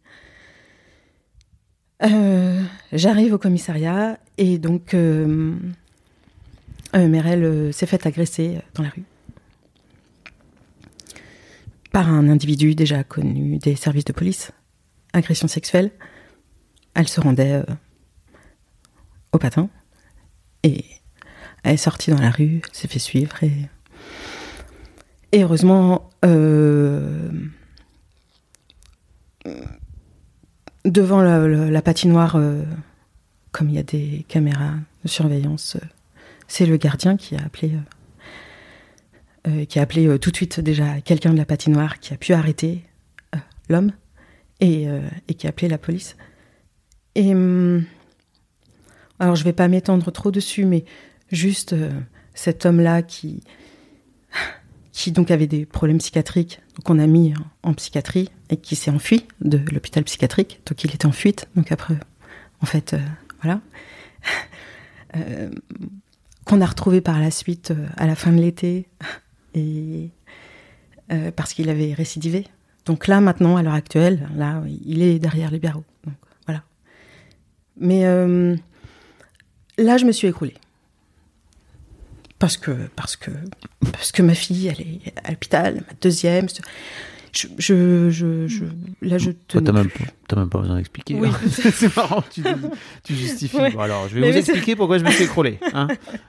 Euh, J'arrive au commissariat et donc euh, euh, Merel euh, s'est faite agresser dans la rue par un individu déjà connu des services de police. Agression sexuelle. Elle se rendait euh, au patin et elle est sortie dans la rue, s'est fait suivre et, heureusement euh, devant la, patinoire, euh, comme il y a des caméras de surveillance, euh, c'est le gardien qui a appelé, euh, euh, qui a appelé tout de suite déjà quelqu'un de la patinoire qui a pu arrêter l'homme et, qui a appelé la police. Et hum, alors je vais pas m'étendre trop dessus, mais juste cet homme-là qui qui donc avait des problèmes psychiatriques, qu'on a mis en, en psychiatrie et qui s'est enfui de l'hôpital psychiatrique. Donc il était en fuite. Donc après, en fait, voilà. Euh, qu'on a retrouvé par la suite euh, à la fin de l'été euh, parce qu'il avait récidivé. Donc là maintenant, à l'heure actuelle, là, il est derrière les barreaux. Donc voilà. Mais là, je me suis écroulée. Parce que, parce que, parce que ma fille, elle est à l'hôpital, ma deuxième. Je, je, je, je- là, je te. T'as même, même pas besoin d'expliquer. Oui. hein. c'est marrant, tu, tu justifies. Ouais. Bon, alors, je vais Mais vous expliquer pourquoi je me suis écrôlé. Hein.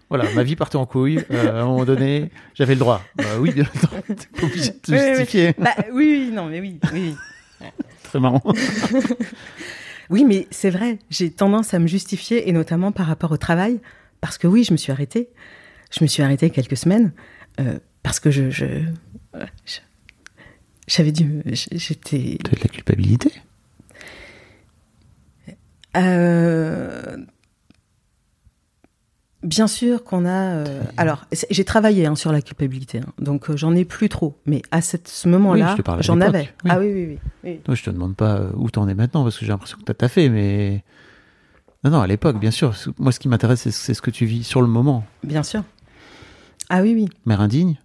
Voilà, ma vie partait en couille. euh, à un moment donné, j'avais le droit. Bah oui, t'es pas obligé de te Oui, oui, oui. justifier. Bah, oui, oui, non, mais oui, oui. Très marrant. Oui, mais c'est vrai, j'ai tendance à me justifier, et notamment par rapport au travail, parce que oui, je me suis arrêtée. Je me suis arrêtée quelques semaines, euh, parce que je- J'avais dû... me- J'étais... T'as de la culpabilité? Euh, Bien sûr qu'on a. euh, alors, j'ai travaillé hein, sur la culpabilité, hein, donc euh, j'en ai plus trop. Mais à cette- ce moment-là, j'en avais. oui. Ah oui, oui, oui. oui. Moi, je te demande pas euh, où t'en es maintenant parce que j'ai l'impression que t'as taffé, mais. Non, non, à l'époque, bien sûr. Moi, ce qui m'intéresse, c'est ce que tu vis sur le moment. Bien sûr. Ah oui, oui. Mère indigne?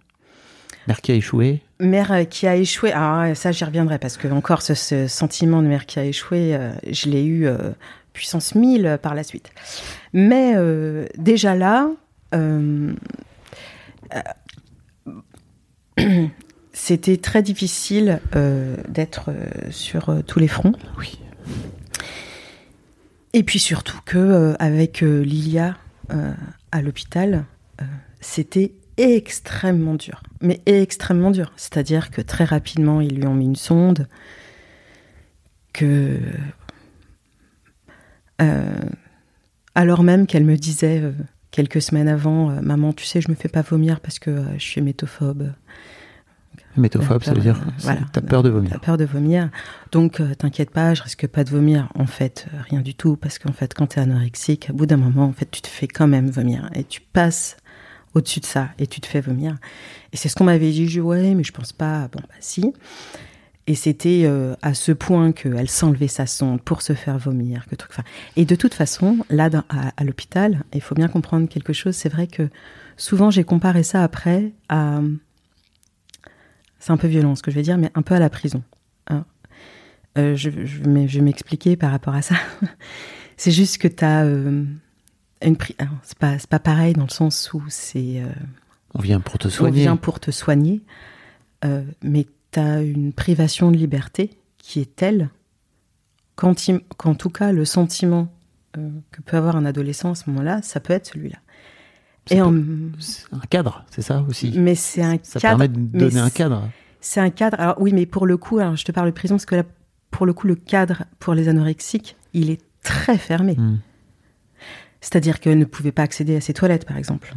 Mère qui a échoué? Mère euh, qui a échoué. Ah, ça, j'y reviendrai parce que encore ce, ce sentiment de mère qui a échoué, euh, je l'ai eu euh, puissance 1000 euh, par la suite. Mais euh, déjà là, c'était très difficile d'être sur tous les fronts. Oui. Et puis surtout que avec Lilia à l'hôpital, c'était extrêmement dur, mais extrêmement dur. C'est-à-dire que très rapidement ils lui ont mis une sonde, que euh, alors même qu'elle me disait euh, quelques semaines avant, euh, maman, tu sais, je me fais pas vomir parce que je suis métophobe. Métophobe, ça veut dire voilà. t'as peur de vomir. T'as peur de vomir. Donc, t'inquiète pas, je risque pas de vomir. En fait, rien du tout, parce qu'en fait, quand t'es anorexique, au bout d'un moment, en fait, tu te fais quand même vomir. Et tu passes au-dessus de ça, et tu te fais vomir. Et c'est ce qu'on m'avait dit. Je dis, ouais, mais je pense pas. Bon, bah, si. Et c'était euh, à ce point qu'elle s'enlevait sa sonde pour se faire vomir. Que truc. Et de toute façon, là, à, l'hôpital, il faut bien comprendre quelque chose. C'est vrai que souvent, j'ai comparé ça après à. C'est un peu violent ce que je vais dire, mais un peu à la prison. hein. Euh, je, vais- je vais m'expliquer par rapport à ça. c'est juste que tu as une pri- c'est pas, c'est pas pareil dans le sens où c'est. euh, On vient pour te on soigner. vient pour te soigner, euh, mais tu as une privation de liberté qui est telle qu'en tout cas, le sentiment euh, que peut avoir un adolescent à ce moment-là, ça peut être celui-là. Ça Et en- un cadre, c'est ça aussi. mais c'est un ça cadre. permet de donner un cadre. C'est un cadre. Alors oui, mais pour le coup, alors je te parle de prison parce que là, pour le coup, le cadre pour les anorexiques, il est très fermé. Hmm. C'est-à-dire qu'elle ne pouvait pas accéder à ses toilettes, par exemple.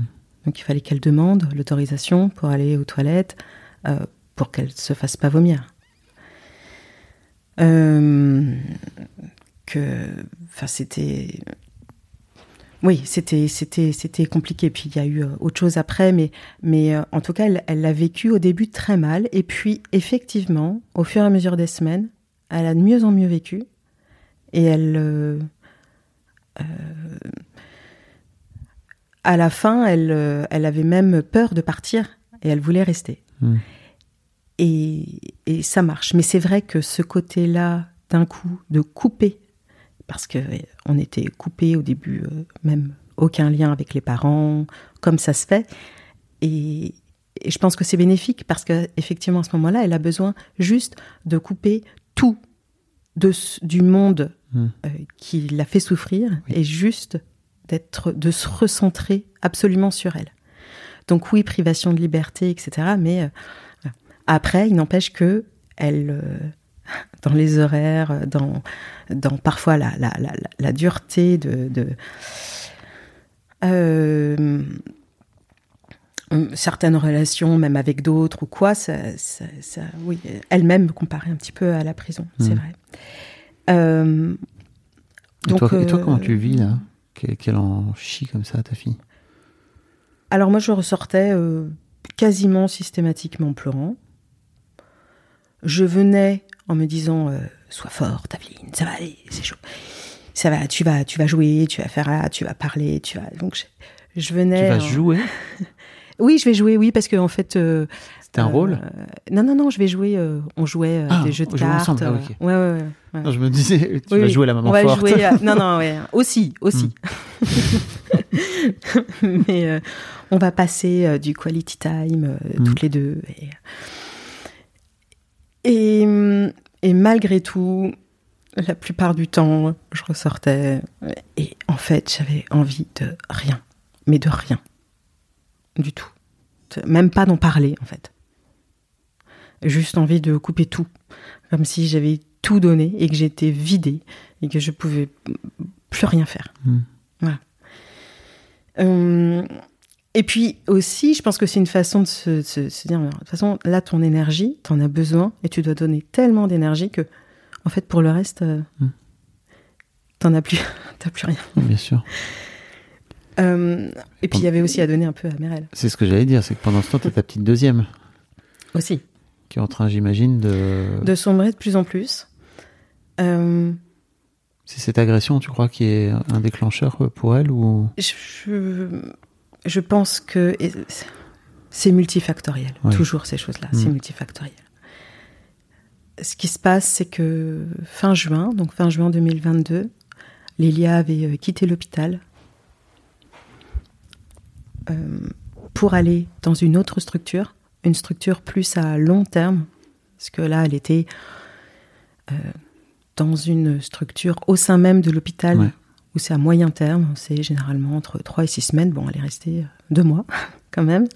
Donc il fallait qu'elle demande l'autorisation pour aller aux toilettes, euh, pour qu'elle se fasse pas vomir. Euh, que, enfin, c'était, oui, c'était, c'était, c'était compliqué. Puis il y a eu euh, autre chose après, mais, mais en tout cas, elle, l'a vécu au début très mal, et puis effectivement, au fur et à mesure des semaines, elle a de mieux en mieux vécu, et elle, à la fin, elle, euh, elle avait même peur de partir, et elle voulait rester. Hmm. Et, et ça marche. Mais c'est vrai que ce côté-là, d'un coup, de couper, parce que euh, on était coupés au début, euh, même aucun lien avec les parents, comme ça se fait. Et, et je pense que c'est bénéfique parce que effectivement à ce moment-là, elle a besoin juste de couper tout de, du monde Hmm. euh, qui l'a fait souffrir et juste d'être, de se recentrer absolument sur elle. Donc oui, privation de liberté, etc. Mais euh, après, il n'empêche que elle, euh, dans les horaires, dans, dans parfois la, la, la, la- dureté de, de euh, hum, certaines relations, même avec d'autres ou quoi, ça, ça- ça- oui, elle-même me comparait un petit peu à la prison, c'est Mhm. vrai. Et, donc, toi, et toi, comment tu vis là? Qu'elle en chie comme ça, ta fille? Alors moi, je ressortais euh, quasiment systématiquement pleurant. Je venais en me disant euh, sois forte, Aveline, ça va aller, c'est chaud. Ça va, tu vas, tu vas jouer, tu vas faire là, tu vas parler, tu vas. Donc je, je venais. Tu vas en- jouer? Oui, je vais jouer, oui, parce que en fait. euh, C'était un euh, rôle Non, non, non, je vais jouer. euh, on jouait euh, Ah, des jeux de cartes. ah, euh, ouais, ouais, ouais. Non, Je me disais, tu Oui, vas oui. jouer la maman On va forte. jouer. à- Non, non, ouais. Aussi, aussi. Mais euh, on va passer euh, du quality time euh, Mm. toutes les deux. Et, Et, et malgré tout, la plupart du temps, je ressortais et en fait, j'avais envie de rien, mais de rien, du tout, même pas d'en parler en fait. Juste envie de couper tout, comme si j'avais tout donné et que j'étais vidée et que je pouvais plus rien faire. Mm. Voilà. Euh, et puis aussi, je pense que c'est une façon de se, se- se dire, de toute façon, là, ton énergie, t'en as besoin et tu dois donner tellement d'énergie que, en fait, pour le reste, euh, Mm. t'en as plus, t'as plus rien. Bien sûr. Euh, et puis il y avait aussi à donner un peu à Merel C'est ce que j'allais dire, c'est que pendant ce temps, t'as ta petite deuxième aussi, qui est en train, j'imagine, de. de sombrer de plus en plus. Euh, C'est cette agression, tu crois, qui est un déclencheur pour elle ou je, je pense que c'est multifactoriel. Toujours ces choses-là, c'est Mm. multifactoriel. Ce qui se passe, c'est que fin juin, donc fin juin 2022, Lilia avait euh, quitté l'hôpital euh, pour aller dans une autre structure, une structure plus à long terme, parce que là, elle était euh, dans une structure au sein même de l'hôpital Ouais. où c'est à moyen terme, c'est généralement entre 3 et 6 semaines. Bon, elle est restée euh, deux mois quand même.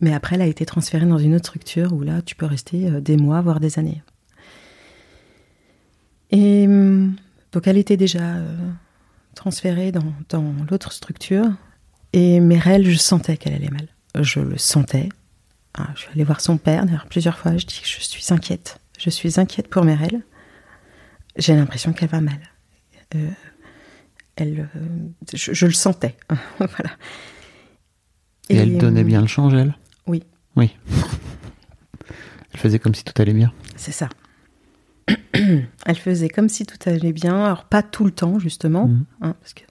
Mais après, elle a été transférée dans une autre structure où là, tu peux rester euh, des mois, voire des années. Et hum, donc, elle était déjà euh, transférée dans, dans l'autre structure. Et Merel, je sentais qu'elle allait mal. Je le sentais. Ah, je suis allée voir son père d'ailleurs plusieurs fois. Je dis que je suis inquiète. Je suis inquiète pour Merel. J'ai l'impression qu'elle va mal. Euh, elle, euh, je, je le sentais. voilà. Et, elle donnait bien le change, elle Oui. Oui. elle faisait comme si tout allait bien. C'est ça. Elle faisait comme si tout allait bien. Alors, pas tout le temps, justement. Mhm. hein, parce que...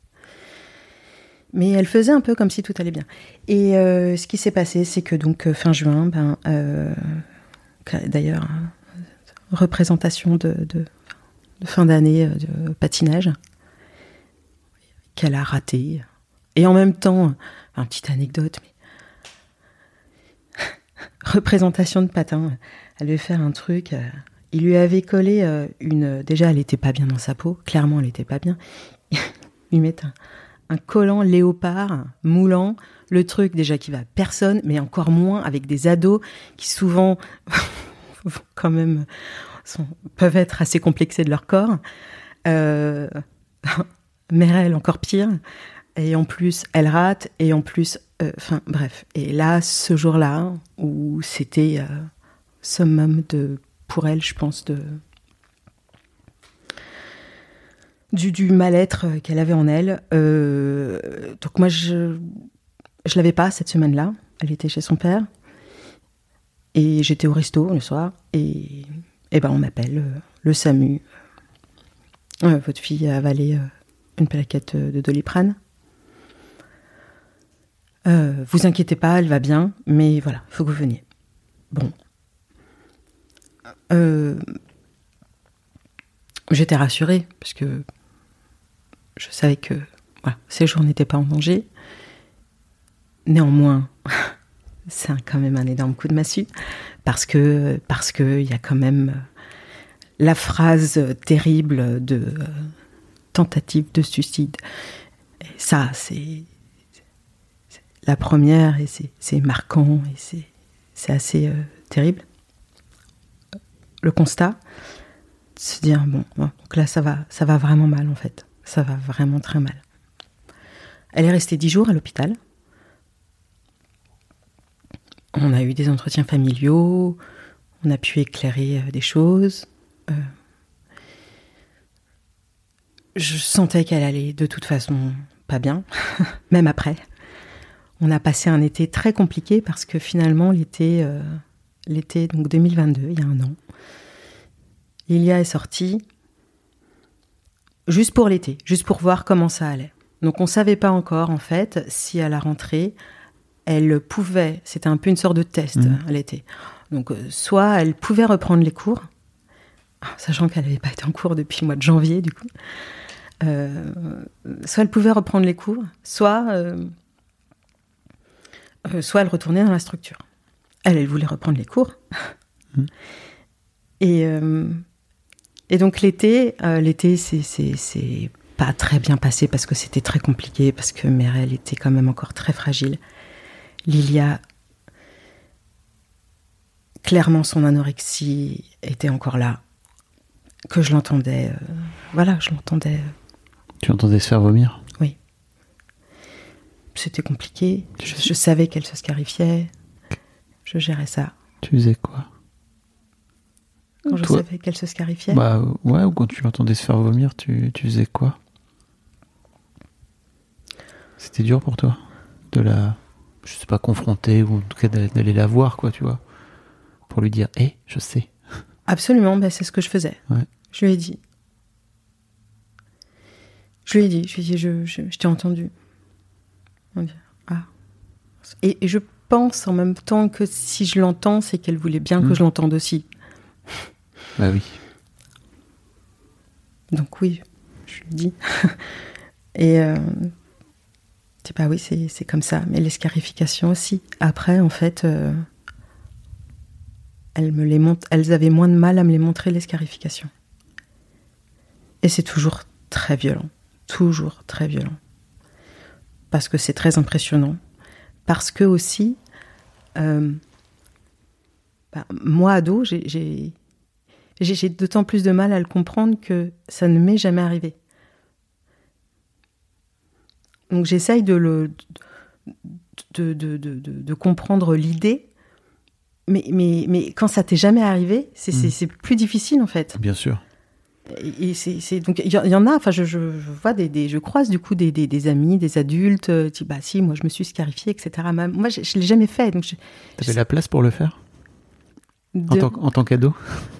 Mais elle faisait un peu comme si tout allait bien. Et euh, ce qui s'est passé, c'est que donc euh, fin juin, ben, euh, d'ailleurs, représentation de, fin d'année de patinage qu'elle a raté. Et en même temps, une petite anecdote, mais représentation de patin. Elle devait faire un truc. il lui avait collé une. Déjà, elle était pas bien dans sa peau. Clairement, elle était pas bien. Il met un, un collant léopard moulant. Le truc déjà qui va à personne, mais encore moins avec des ados qui souvent quand même peuvent être assez complexés de leur corps. Euh, Merel encore pire. Et en plus, elle rate. Et en plus, euh, enfin bref. Et là, ce jour-là, où c'était euh, summum de, pour elle, je pense, de du, du mal-être euh, qu'elle avait en elle. Euh, donc moi, je je l'avais pas cette semaine-là. Elle était chez son père. Et j'étais au resto le soir. Et, et ben, on m'appelle euh, le SAMU. Votre fille a avalé une plaquette de doliprane. Vous inquiétez pas, elle va bien, mais voilà, il faut que vous veniez. Bon. J'étais rassurée, parce je savais que ces jours n'étaient pas en danger. Néanmoins, c'est quand même un énorme coup de massue, parce que parce que il y a quand même euh, la phrase terrible de euh, tentative de suicide. Et ça, c'est la première et c'est marquant et c'est assez euh, terrible. Le constat, se dire bon, donc là ça va, ça va vraiment mal en fait, ça va vraiment très mal. Elle est restée dix jours à l'hôpital. On a eu des entretiens familiaux, on a pu éclairer euh, des choses. Euh, je sentais qu'elle allait de toute façon pas bien, même après. On a passé un été très compliqué parce que finalement l'été, euh, l'été donc 2022, il y a un an, Lilia est sortie juste pour l'été, juste pour voir comment ça allait. Donc on savait pas encore en fait si à la rentrée elle pouvait, c'était un peu une sorte de test Mhm. à l'été. Donc euh, soit elle pouvait reprendre les cours, sachant qu'elle n'avait pas été en cours depuis le mois de janvier du coup. Euh, soit elle pouvait reprendre les cours, soit euh, soit elle retournait dans la structure. Elle, elle voulait reprendre les cours. Mhm. Et, et donc l'été, euh, l'été, c'est, pas très bien passé parce que c'était très compliqué, parce que Merel était quand même encore très fragile. Lilia, clairement, son anorexie était encore là, que je l'entendais. euh, voilà, je l'entendais. euh, Tu entendais se faire vomir? C'était compliqué. Je, je savais qu'elle se scarifiait. Je gérais ça. Tu faisais quoi? Quand je Toi- savais qu'elle se scarifiait. Bah ouais, ou quand tu l'entendais se faire vomir, tu, tu faisais quoi? C'était dur pour toi De la, je sais pas, confronter, ou en tout cas d'aller la voir, quoi, tu vois? Pour lui dire, hé, je sais. Absolument, ben, c'est ce que je faisais. Ouais. Je lui ai dit. Je lui ai dit, je lui ai dit, je, je, je t'ai entendu. Ah. Et, et je pense en même temps que si je l'entends, c'est qu'elle voulait bien Mm. que je l'entende aussi. Bah oui. Donc oui, je lui dis. Et euh, c'est pas oui, c'est comme ça. Mais les scarifications aussi. Après, en fait, euh, elles me les montrent. Elles avaient moins de mal à me les montrer les scarifications. Et c'est toujours très violent, toujours très violent, parce que c'est très impressionnant, parce que aussi, euh, bah, moi ado, j'ai- j'ai d'autant plus de mal à le comprendre que ça ne m'est jamais arrivé. Donc j'essaye de le de, de, de, comprendre l'idée, mais, mais, mais quand ça t'est jamais arrivé, c'est Mm. c'est plus difficile en fait. Bien sûr. Et, c'est donc il y, en- il y en a. Enfin, je, je, je vois des, des- je croise du coup des, des, des amis, des adultes. euh, qui, bah si, moi je me suis scarifiée, etc. Moi, je, je l'ai jamais fait. Donc T'avais la place pour le faire? De- en tant qu'ado?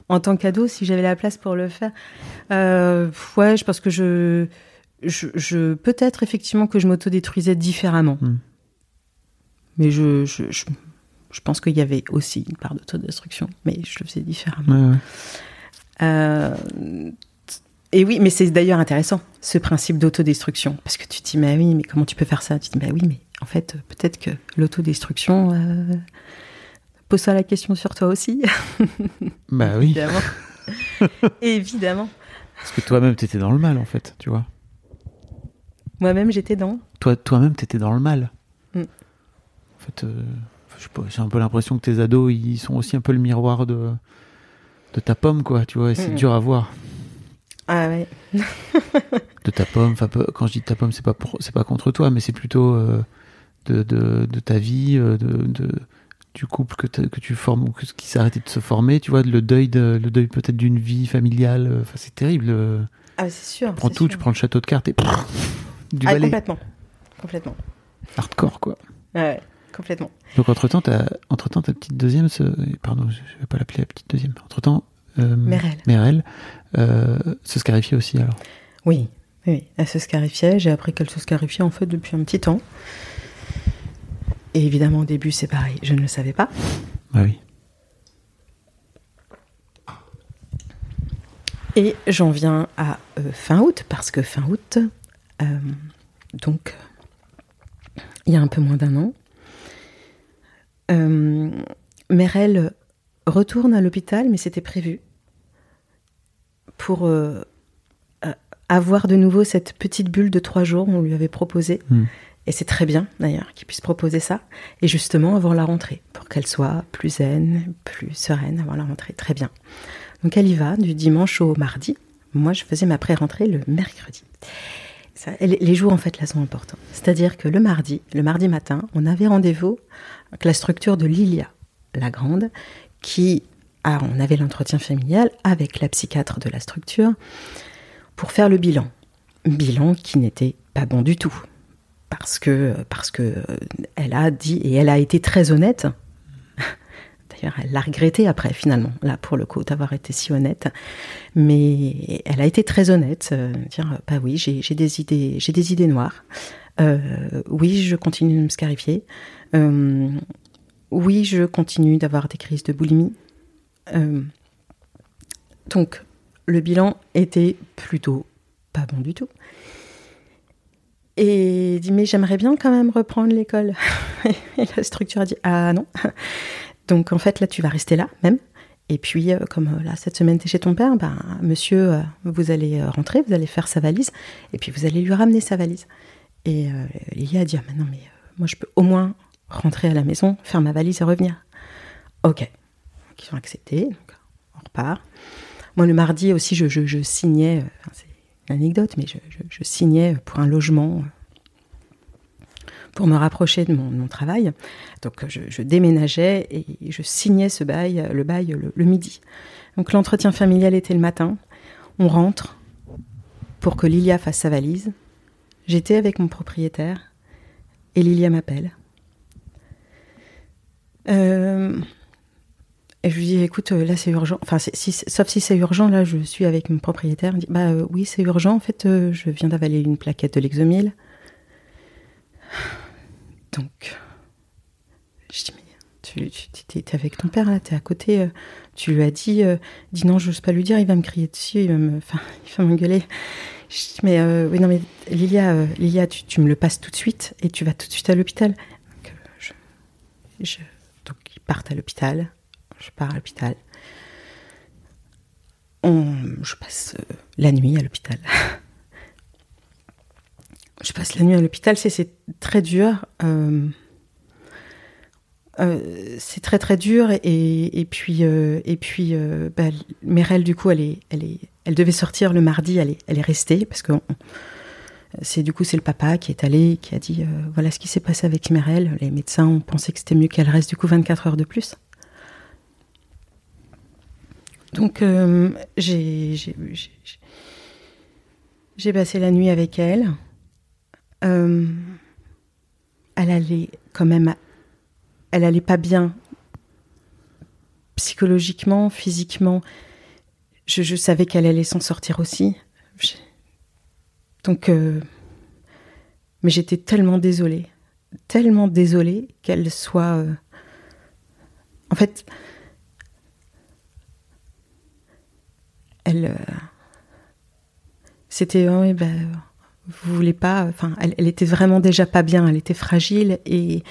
En tant qu'ado, si j'avais la place pour le faire, euh, ouais, je pense que je, je, je- peut-être effectivement que je m'autodétruisais différemment. Hmm. Mais je, je, je, je pense qu'il y avait aussi une part d'autodestruction, mais je le faisais différemment. Ouais, ouais. Euh, et oui, mais c'est d'ailleurs intéressant, ce principe d'autodestruction. Parce que tu te dis, mais oui, mais comment tu peux faire ça? Tu te dis, bah oui, mais en fait, peut-être que l'autodestruction. Euh, Pose-toi la question sur toi aussi. Bah oui. Évidemment. Évidemment. Parce que toi-même, t'étais dans le mal, en fait, tu vois. Moi-même, j'étais dans. Toi, toi-même, t'étais dans le mal. Mm. En fait, euh, je sais pas, j'ai un peu l'impression que tes ados, ils sont aussi un peu le miroir de, de ta pomme, quoi, tu vois, et c'est Mm. dur à voir. Ah ouais. De ta pomme, quand je dis de ta pomme, c'est pas, pour- c'est pas contre toi, mais c'est plutôt euh, de, de, de ta vie, euh, de, de- du couple que, que tu formes, ou que, qui arrêté de se former, tu vois, le deuil, de, le deuil peut-être d'une vie familiale, euh, enfin, c'est terrible. euh. Ah, c'est sûr. Tu prends tout, sûr. tu prends le château de cartes et du Ah, balai. complètement. Complètement. Hardcore, quoi. Ouais, ouais, complètement. Donc entre-temps, ta, entre-temps, ta petite deuxième, se... pardon, je ne vais pas l'appeler la petite deuxième. Entre-temps, euh, Merel. Merel, euh, se scarifiait aussi alors. Oui, oui, elle se scarifiait. J'ai appris qu'elle se scarifiait en fait depuis un petit temps. Et évidemment, au début, c'est pareil, je ne le savais pas. Bah oui. Et j'en viens à euh, fin août, parce que fin août, euh, donc, il y a un peu moins d'un an, euh, Merel retourne à l'hôpital, mais c'était prévu, pour avoir de nouveau cette petite bulle de trois jours, on lui avait proposé. Hmm. Et c'est très bien, d'ailleurs, qu'il puisse proposer ça. Et justement, avant la rentrée, pour qu'elle soit plus zen, plus sereine avant la rentrée. Très bien. Donc elle y va du dimanche au mardi. Moi, je faisais ma pré-rentrée le mercredi. Les jours, en fait, là, sont importants. C'est-à-dire que le mardi, le mardi matin, on avait rendez-vous avec la structure de Lilia, la grande, qui a, on avait l'entretien familial avec la psychiatre de la structure pour faire le bilan. Bilan qui n'était pas bon du tout. Parce que, parce que euh, elle a dit, et elle a été très honnête, D'ailleurs, elle l'a regretté après, finalement, là, pour le coup, d'avoir été si honnête. Mais elle a été très honnête, euh, dire, bah oui, j'ai des idées, j'ai des idées noires. Euh, oui, je continue de me scarifier. Euh, oui, je continue d'avoir des crises de boulimie. Euh, donc, le bilan était plutôt pas bon du tout. Et dit, mais j'aimerais bien quand même reprendre l'école. Et la structure a dit, ah non. Donc en fait, là, tu vas rester là même. Et puis, euh, comme euh, là, cette semaine, tu es chez ton père, ben, monsieur, euh, vous allez rentrer, vous allez faire sa valise, et puis vous allez lui ramener sa valise. Et euh, Lily a dit, ah, non, mais moi, je peux au moins rentrer à la maison, faire ma valise et revenir. Ok. Donc, ils ont accepté, donc on repart. Moi, le mardi aussi, je, signais, anecdote, mais je, signais pour un logement pour me rapprocher de mon, travail. Donc, je, déménageais et je signais ce bail, le bail le, le midi. Donc, l'entretien familial était le matin. On rentre pour que Lilia fasse sa valise. J'étais avec mon propriétaire et Lilia m'appelle. Euh, et je lui dis, écoute, euh, là c'est urgent. Enfin, sauf si c'est urgent, là je suis avec mon propriétaire. Il dit, bah euh, oui, c'est urgent. En fait, euh, je viens d'avaler une plaquette de Lexomil. Donc, je dis, mais tu, tu t'es, t'es avec ton père là, t'es à côté. tu lui as dit, dis non, j'ose pas lui dire, il va me crier dessus, il va me, enfin, m'engueuler. Je dis, mais oui, non, mais Lilia, Lilia, tu, me le passes tout de suite et tu vas tout de suite à l'hôpital. Donc, je, je, donc ils partent à l'hôpital. Je pars à l'hôpital. Je passe euh, la nuit à l'hôpital. je passe la nuit à l'hôpital. C'est, très dur. euh, euh, c'est très très dur et, puis et puis bah, Merel du coup elle est elle est elle devait sortir le mardi elle est restée parce que c'est du coup c'est le papa qui est allé qui a dit voilà ce qui s'est passé avec Merel les médecins ont pensé que c'était mieux qu'elle reste du coup 24 heures de plus donc euh, j'ai passé la nuit avec elle Euh, elle allait quand même elle allait pas bien psychologiquement, physiquement. Je, savais qu'elle allait s'en sortir aussi. Donc, euh, mais j'étais tellement désolée, tellement désolée qu'elle soit. En fait, elle. euh, C'était. oh, oui, ben, vous voulez pas. Enfin, elle, elle était vraiment déjà pas bien. Elle était fragile et.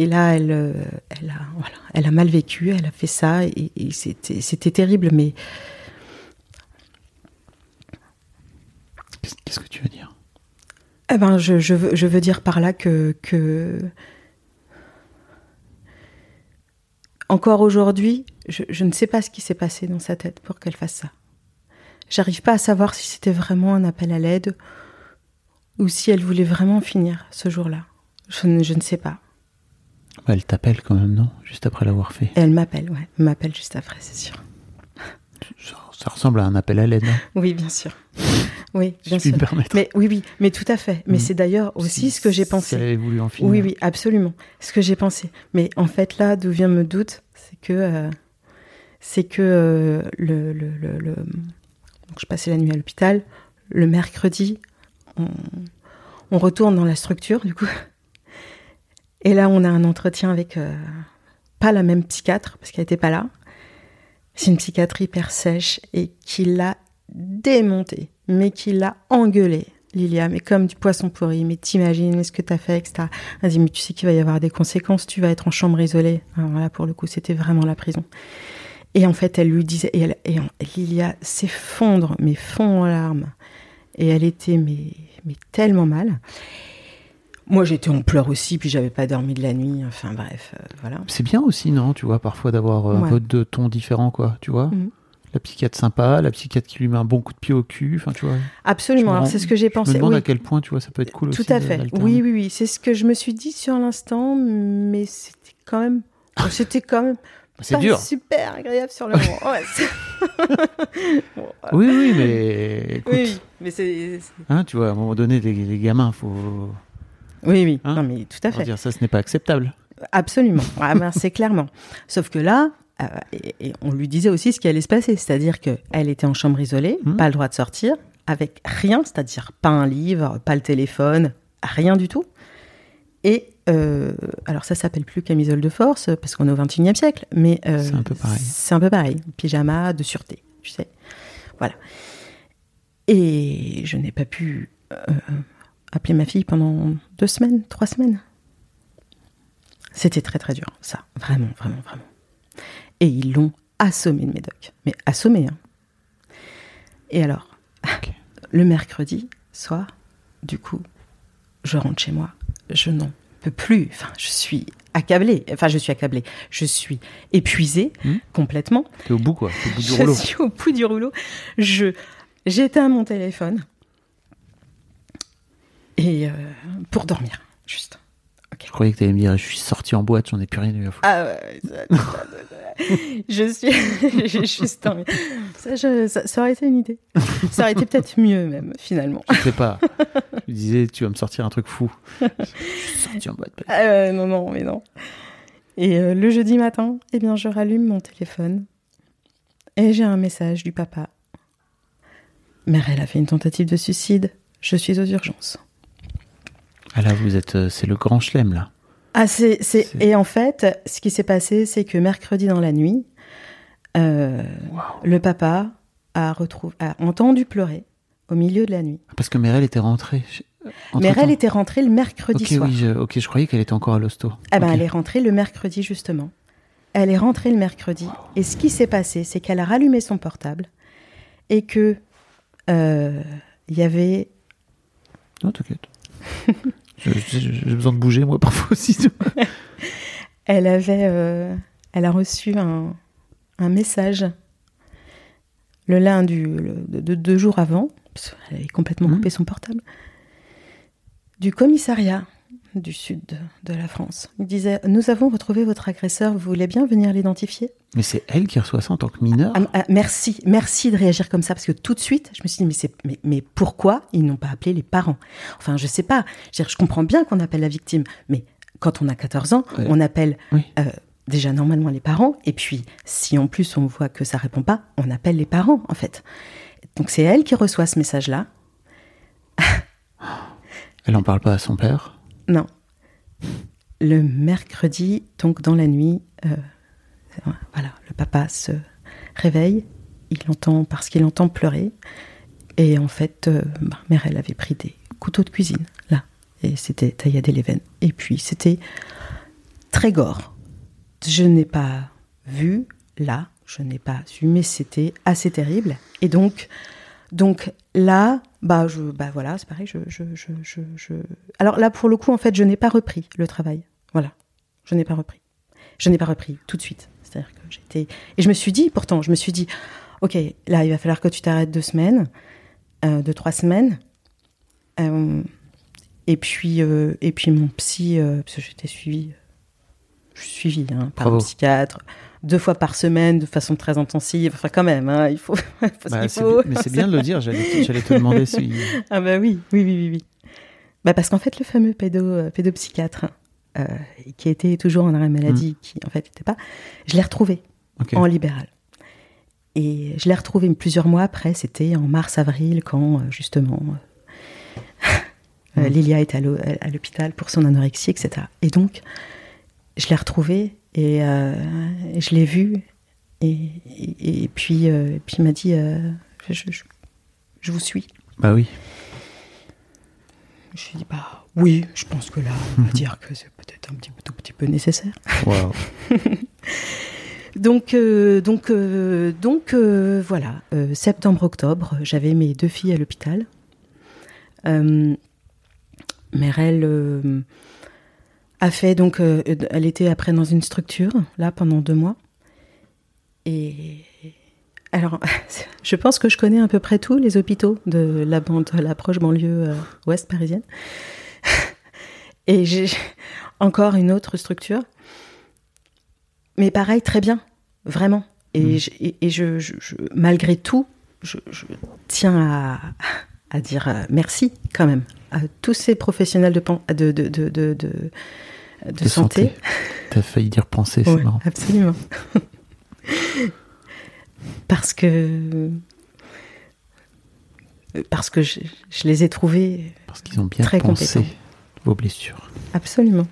Et là, elle, euh, elle, a, voilà, elle a mal vécu, elle a fait ça, et, et c'était terrible, mais Qu'est-ce qu'est-ce que tu veux dire? Eh ben, je, je, veux, je veux dire par là que, que encore aujourd'hui, je, je ne sais pas ce qui s'est passé dans sa tête pour qu'elle fasse ça. J'arrive pas à savoir si c'était vraiment un appel à l'aide ou si elle voulait vraiment finir ce jour-là. Je ne, je ne sais pas. Elle t'appelle quand même, non? Juste après l'avoir fait. Et elle m'appelle, ouais. Elle m'appelle juste après, c'est sûr. Ça, ça ressemble à un appel à l'aide, non? Oui, bien sûr. Oui, Si bien puis sûr. me. Mais oui, oui, mais tout à fait. Mais Mm. c'est d'ailleurs aussi Si- ce que j'ai si pensé. elle avait voulu en finir. Oui, oui, absolument. Ce que j'ai pensé. Mais en fait, là, d'où vient me doute, c'est que euh, c'est que euh, le, le, le, le- donc je passais la nuit à l'hôpital. Le mercredi, on, retourne dans la structure, du coup. Et là, on a un entretien avec euh, pas la même psychiatre parce qu'elle n'était pas là. C'est une psychiatre hyper sèche et qui l'a démonté, mais qui l'a engueulé. Lilia, mais comme du poisson pourri, mais t'imagines ce que t'as fait, etc. Elle dit, mais tu sais qu'il va y avoir des conséquences, tu vas être en chambre isolée. Alors là, pour le coup, c'était vraiment la prison. Et en fait, elle lui disait, et, elle, et en- Lilia s'effondre, mais fond en larmes. Et elle était, mais, mais tellement mal. Moi, j'étais en pleurs aussi, puis j'avais pas dormi de la nuit. Enfin, bref, euh, voilà. C'est bien aussi, non Tu vois, parfois d'avoir euh, un peu de ton différent, quoi. Tu vois Mhm. La psychiatre sympa, la psychiatre qui lui met un bon coup de pied au cul. Enfin, tu vois. Absolument. Alors, c'est ce que j'ai Je me pensé. demande Oui. à quel point, tu vois, ça peut être cool Tout aussi. à de- fait. Oui, oui, oui. C'est ce que je me suis dit sur l'instant, mais c'était quand même, c'était quand même C'est pas dur. super agréable sur le moment. Ouais, c'est- Bon, voilà. Oui, oui, mais écoute, oui, oui, mais c'est, c'est- hein, tu vois, à un moment donné, les, les gamins, faut oui, oui. Hein non, mais tout à fait. dire ça, ce n'est pas acceptable. Absolument. Ah ben, c'est clairement. Sauf que là, euh, et, et on lui disait aussi ce qui allait se passer, c'est-à-dire que elle était en chambre isolée, Mhm. pas le droit de sortir, avec rien, c'est-à-dire pas un livre, pas le téléphone, rien du tout. Et euh, alors ça s'appelle plus camisole de force parce qu'on est au 21e siècle, mais euh, C'est un peu pareil. C'est un peu pareil, pyjama de sûreté, tu sais. Voilà. Et je n'ai pas pu euh, appeler ma fille pendant deux semaines, trois semaines. C'était très très dur, ça, vraiment, vraiment, vraiment. Et ils l'ont assommée de médoc. Mais assommée, hein. Et alors, le mercredi soir, du coup, je rentre chez moi. Je n'en peux plus. Enfin, je suis accablée. Enfin, je suis accablée. Je suis épuisée Hmm. complètement. T'es au bout, quoi. Au bout du je rouleau. suis au bout du rouleau. Je j'éteins mon téléphone et euh, pour dormir, juste. Je croyais que t'allais me dire, je suis sorti en boîte, j'en ai plus rien eu à foutre. Ah ouais, ça- je suis j'ai juste. Ça, je- ça, ça aurait été une idée. Ça aurait été peut-être mieux même finalement. Je sais pas. je me disais, tu vas me sortir un truc fou. Je suis sorti en boîte. Ah ouais, non non mais non. Et euh, le jeudi matin, eh bien je rallume mon téléphone et j'ai un message du papa. Mère, elle a fait une tentative de suicide. Je suis aux urgences. Ah là, vous êtes, euh, c'est le grand chelem, là. Ah, c'est, c'est... Et en fait, ce qui s'est passé, c'est que mercredi dans la nuit, euh, le papa a, retrouvé, a entendu pleurer au milieu de la nuit. Parce que Merel était rentrée. Entre-temps. elle était rentrée le mercredi Ok, soir. oui, je, ok, je croyais qu'elle était encore à l'hosto. Ah ben, elle est rentrée le mercredi, justement. Elle est rentrée le mercredi. Et ce qui s'est passé, c'est qu'elle a rallumé son portable et que euh, il y avait Non, t'inquiète. J'ai besoin de bouger, moi, parfois aussi. Elle avait, euh, elle a reçu un, un message le lundi, le- de, de- deux jours avant, parce qu'elle avait complètement Mhm. coupé son portable, du commissariat du sud de, la France. Il disait Nous avons retrouvé votre agresseur, vous voulez bien venir l'identifier? Mais c'est elle qui reçoit ça en tant que mineure Ah, ah, Merci, merci de réagir comme ça, parce que tout de suite, je me suis dit Mais, c'est, mais, mais pourquoi ils n'ont pas appelé les parents? Enfin, je sais pas. Je, je comprends bien qu'on appelle la victime, mais quand on a 14 ans, Ouais. on appelle Oui. euh, déjà normalement les parents, et puis si en plus on voit que ça répond pas, on appelle les parents en fait. Donc c'est elle qui reçoit ce message-là. Elle en parle pas à son père Non. Le mercredi, donc dans la nuit, euh, voilà, le papa se réveille, il entend parce qu'il entend pleurer, et en fait, euh, ma mère elle avait pris des couteaux de cuisine là, et c'était tailladé les veines, et puis c'était très gore. Je n'ai pas vu là, je n'ai pas vu, mais c'était assez terrible, et donc donc là, bah, je, bah voilà, c'est pareil. Je, je, je, je, Alors là, pour le coup, en fait, je n'ai pas repris le travail. Voilà, je n'ai pas repris. Je n'ai pas repris tout de suite. C'est-à-dire que j'étais et je me suis dit, pourtant, je me suis dit, ok, là, il va falloir que tu t'arrêtes deux semaines, euh, deux trois semaines. Euh, et puis, euh, et puis mon psy, parce que j'étais suivie, je suis suivie hein, par Bravo. un psychiatre deux fois par semaine de façon très intensive. Enfin, quand même, hein, il faut. Bah, faut. Mais c'est bien de le dire, j'allais te demander si. Ah bah oui, oui, oui, oui, oui. Bah parce qu'en fait, le fameux pédo, euh, pédopsychiatre, euh, qui était toujours en arrêt maladie, qui en fait n'était pas, je l'ai retrouvé en libéral. Et je l'ai retrouvé plusieurs mois après, c'était en mars-avril, quand euh, justement euh, euh, Mm. Lilia l'hô- à l'hôpital pour son anorexie, etc. Et donc, je l'ai retrouvé et, euh, et je l'ai vu. Et, et, et puis, euh, et puis il m'a dit euh, je, je- je vous suis. Bah oui. Je lui ai dit, bah oui, je pense que là, on va dire que c'est peut-être un petit, tout petit peu nécessaire. Donc, donc, donc voilà, septembre-octobre, j'avais mes deux filles à l'hôpital. Merel a fait, donc, euh, elle était après dans une structure, là, pendant deux mois. Et alors, je pense que je connais à peu près tous les hôpitaux de la bande, banlieue euh, ouest parisienne. Et j'ai encore une autre structure. Mais pareil, très bien, vraiment. Et, Mm. je, et, et je, malgré tout, je tiens à, à dire euh, merci quand même à tous ces professionnels de, pen- de, de, de, santé. T'as failli dire penser, c'est Ouais, marrant. absolument. parce que parce que je, je les ai trouvés Parce qu'ils ont bien Très pensé compétents. vos blessures. Absolument.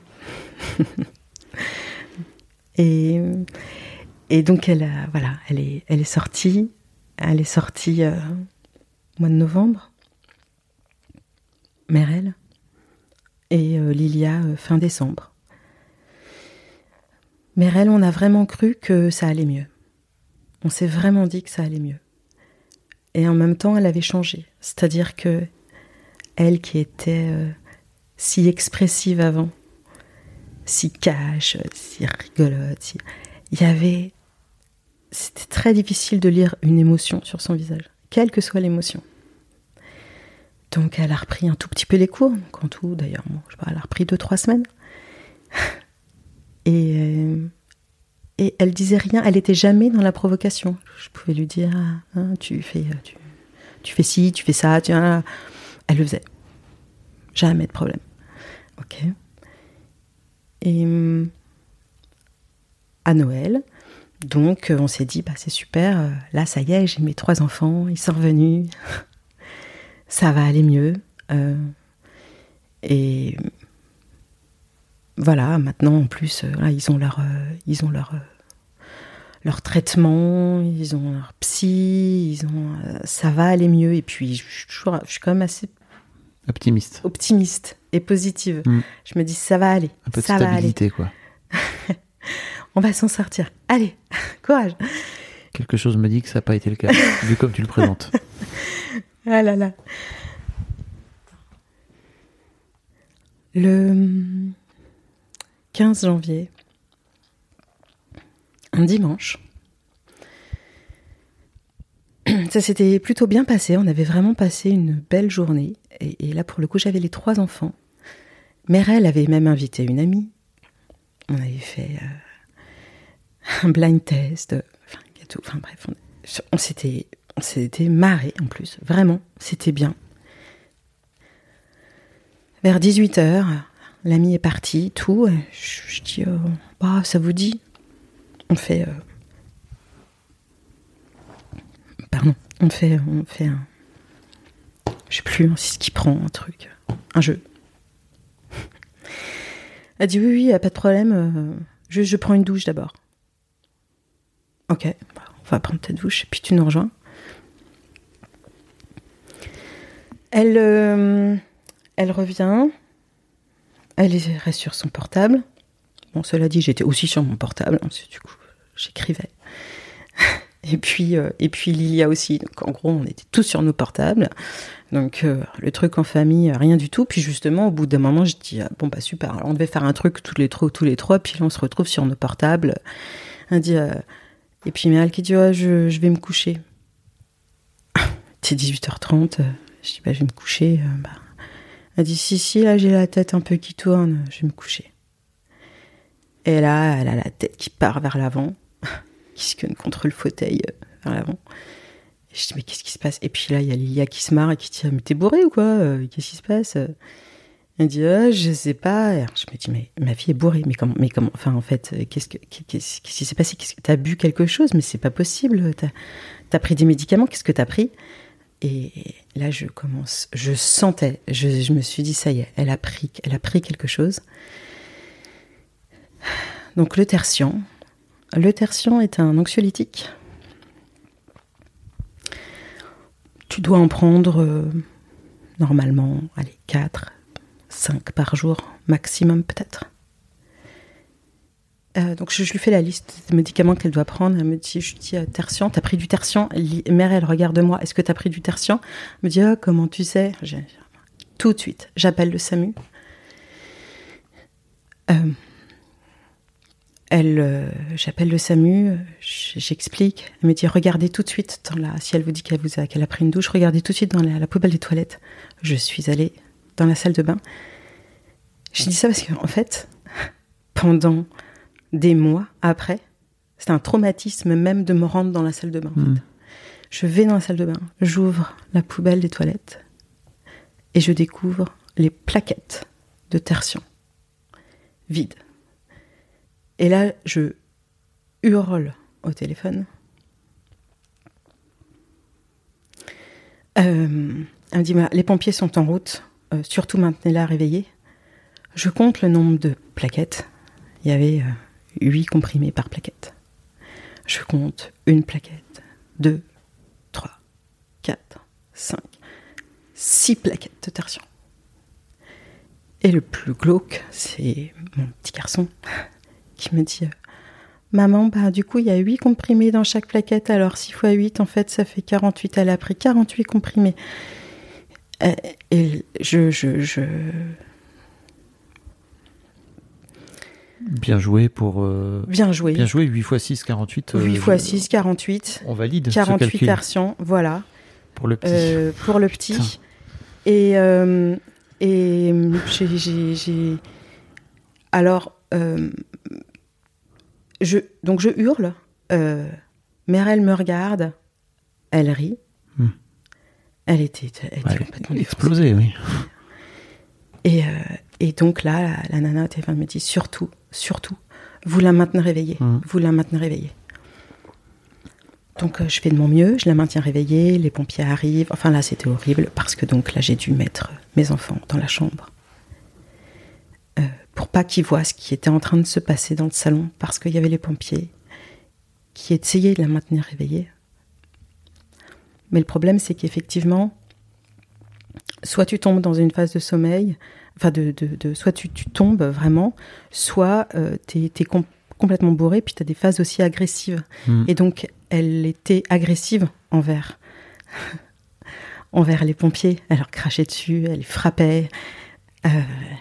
et, et donc elle a, voilà, elle est, elle est sortie, elle est sortie euh, au mois de novembre, Merel, et euh, Lilia euh, fin décembre. Merel, on a vraiment cru que ça allait mieux. on s'est vraiment dit que ça allait mieux. Et en même temps, elle avait changé. C'est-à-dire que elle qui était euh, si expressive avant, si cash, si rigolote, il y avait... C'était très difficile de lire une émotion sur son visage, quelle que soit l'émotion. Donc elle a repris un tout petit peu les cours, en tout d'ailleurs, je sais pas, elle a repris deux, trois semaines. Et, euh, et elle disait rien, elle était jamais dans la provocation. Je pouvais lui dire, ah, hein, tu fais, tu, tu, fais ci, tu fais ça, tu, elle le faisait. Jamais de problème. Ok. Et hum, à Noël, donc on s'est dit, bah, c'est super, euh, là ça y est, j'ai mes trois enfants, ils sont revenus, ça va aller mieux. Euh, et voilà, maintenant en plus, euh, ils ont leur, ils ont leur, leur traitement, ils ont leur psy, ils ont, ça va aller mieux. Et puis, je, je suis quand même assez Optimiste. Optimiste et positive. Mm. Je me dis, ça va aller. Un peu de stabilité, quoi. On va s'en sortir. Allez, courage. Quelque chose me dit que ça n'a pas été le cas, vu comme tu le présentes. Ah là là. Le 15 janvier, un dimanche, ça s'était plutôt bien passé. On avait vraiment passé une belle journée. Et, là, pour le coup, j'avais les trois enfants. Merel avait même invité une amie. On avait fait euh, un blind test, enfin, gâteau, enfin bref, on s'était marré en plus, vraiment, c'était bien. Vers 18h, l'ami est parti, tout. Je, dis, oh, bah, ça vous dit? On fait. Euh, pardon, on fait, un je sais plus, c'est ce qui prend un truc, un jeu. Elle dit oui, oui, pas de problème. Euh, je, je prends une douche d'abord. Ok, bah, on va prendre ta douche puis tu nous rejoins. Elle, euh, elle revient. Elle reste sur son portable. Bon, cela dit, j'étais aussi sur mon portable. Hein, du coup, j'écrivais. Et puis, euh, et puis Lilia aussi. Donc en gros, on était tous sur nos portables. Donc euh, le truc en famille, rien du tout. Puis justement, au bout d'un moment, je dis ah, bon bah super. Alors, on devait faire un truc tous les trois, tous les trois. Puis là, on se retrouve sur nos portables. On dit et puis Méal qui dit je, je, vais me coucher. C'est 18h30. Je dis bah je vais me coucher. Bah. Elle dit si si là j'ai la tête un peu qui tourne. Je vais me coucher. Et là, elle a la tête qui part vers l'avant qui se contre le fauteuil euh, vers l'avant. Je dis, mais qu'est-ce qui se passe? Et puis là, il y a Lilia qui se marre et qui dit, ah, mais t'es bourré ou quoi euh, Qu'est-ce qui se passe? Elle dit, ah, je sais pas. je me dis, mais ma fille est bourrée. Mais comment, mais comment Enfin, en fait, euh, qu'est-ce, que, qui s'est passé? Qu'est-ce que, T'as bu quelque chose? Mais c'est pas possible. T'as, as pris des médicaments Qu'est-ce que t'as pris? Et là, je commence, je sentais, je, me suis dit, ça y est, elle a pris, elle a pris quelque chose. Donc le tertian, le tertian est un anxiolytique. Tu dois en prendre euh, normalement, allez, 4, 5 par jour, maximum peut-être. Euh, donc je, lui fais la liste des médicaments qu'elle doit prendre. Elle me dit, je dis, euh, tertian, t'as pris du tertian? Mère, elle regarde moi, est-ce que t'as pris du tertian? Elle me dit, ah, comment tu sais? Tout de suite, j'appelle le SAMU. Euh, elle, j'appelle le SAMU, j'explique. Elle me dit regardez tout de suite dans la. Si elle vous dit qu'elle a pris une douche, regardez tout de suite dans la, poubelle des toilettes. Je suis allée dans la salle de bain. Je dis ça parce qu'en fait, pendant des mois après, c'est un traumatisme même de me rendre dans la salle de bain. Hmm. Je vais dans la salle de bain, j'ouvre la poubelle des toilettes et je découvre les plaquettes de tertian vides. Et là, je hurle au téléphone. Euh, elle me dit Les pompiers sont en route, euh, surtout maintenez-la réveillée. Je compte le nombre de plaquettes. Il y avait euh, huit comprimés par plaquette. Je compte une plaquette, deux, trois, quatre, cinq, six plaquettes de tertian. Et le plus glauque, c'est mon petit garçon qui me dit Maman, bah, du coup, il y a 8 comprimés dans chaque plaquette. Alors, 6 fois 8, en fait, ça fait 48. Elle a pris 48 comprimés. Euh, et je, je, je... Bien joué pour. euh, Bien joué. Bien joué, 8 x 6, 48. euh, 8 fois 6, 48. On valide. ce 48 calcul versions, voilà. Pour le petit. euh, pour le petit. Et, euh, et j'ai- Alors, euh, je, donc je hurle. Euh, Merel me regarde. Elle rit. Hmm. Elle était, elle était Ouais, complètement défoncée. explosé, oui. Et, euh, et donc là, la, la nana au téléphone me dit surtout, surtout, vous la maintenez réveillée. Mhm. Vous la maintenez réveillée. Donc euh, je fais de mon mieux, je la maintiens réveillée, les pompiers arrivent. Enfin là, c'était horrible parce que donc là, j'ai dû mettre mes enfants dans la chambre. Euh, pour pas qu'ils voient ce qui était en train de se passer dans le salon parce qu'il y avait les pompiers qui essayaient de la maintenir réveillée. Mais le problème, c'est qu'effectivement, soit tu tombes dans une phase de sommeil, enfin de, de, de- soit tu, tu tombes vraiment, soit euh, tu es, complètement bourré, puis tu as des phases aussi agressives. Mm. Et donc, elle était agressive envers, envers les pompiers. Elle leur crachait dessus, elle les frappait. Euh,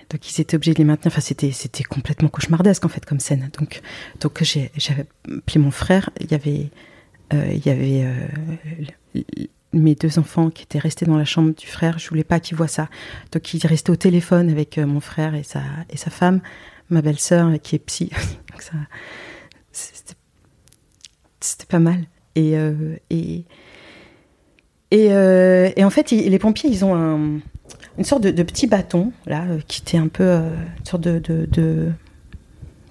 donc ils étaient obligés de les maintenir. Enfin, c'était c'était complètement cauchemardesque en fait comme scène. Donc donc j'avais appelé mon frère. Il y avait euh, il y avait euh, mes deux enfants qui étaient restés dans la chambre du frère. Je voulais pas qu'ils voient ça. Donc il restait au téléphone avec euh, mon frère et sa et sa femme, ma belle-sœur qui est psy. Donc ça c'était pas mal. Et euh, et et, euh, et en fait, ils- les pompiers, ils ont un, une sorte de, de petit bâton, là, euh, qui était un peu euh, une sorte de, de, de-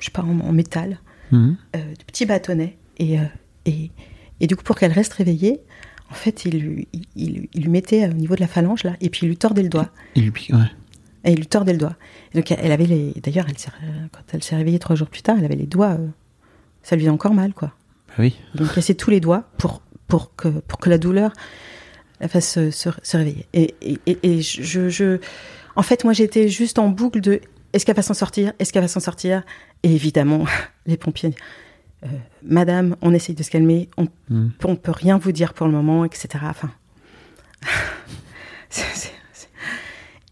je sais pas, en, en métal, euh, de petits bâtonnets. Et, euh, et, et du coup, pour qu'elle reste réveillée, en fait, il lui, il, il- il lui mettait au niveau de la phalange, là, et puis il lui tordait le doigt. Il lui ouais. Et il lui tordait le doigt. Et donc, elle avait les. D'ailleurs, elle quand elle s'est réveillée trois jours plus tard, elle avait les doigts. euh, ça lui faisait encore mal, quoi. Bah oui. Ont cassé tous les doigts pour, pour, que, pour que la douleur la fasse se, se- se réveiller. Et, et, et- et je, je- En fait, moi, j'étais juste en boucle de est-ce qu'elle va s'en sortir? Est-ce qu'elle va s'en sortir? Et évidemment, les pompiers. Euh, Madame, on essaye de se calmer, on Mhm. on peut rien vous dire pour le moment, etc. Enfin.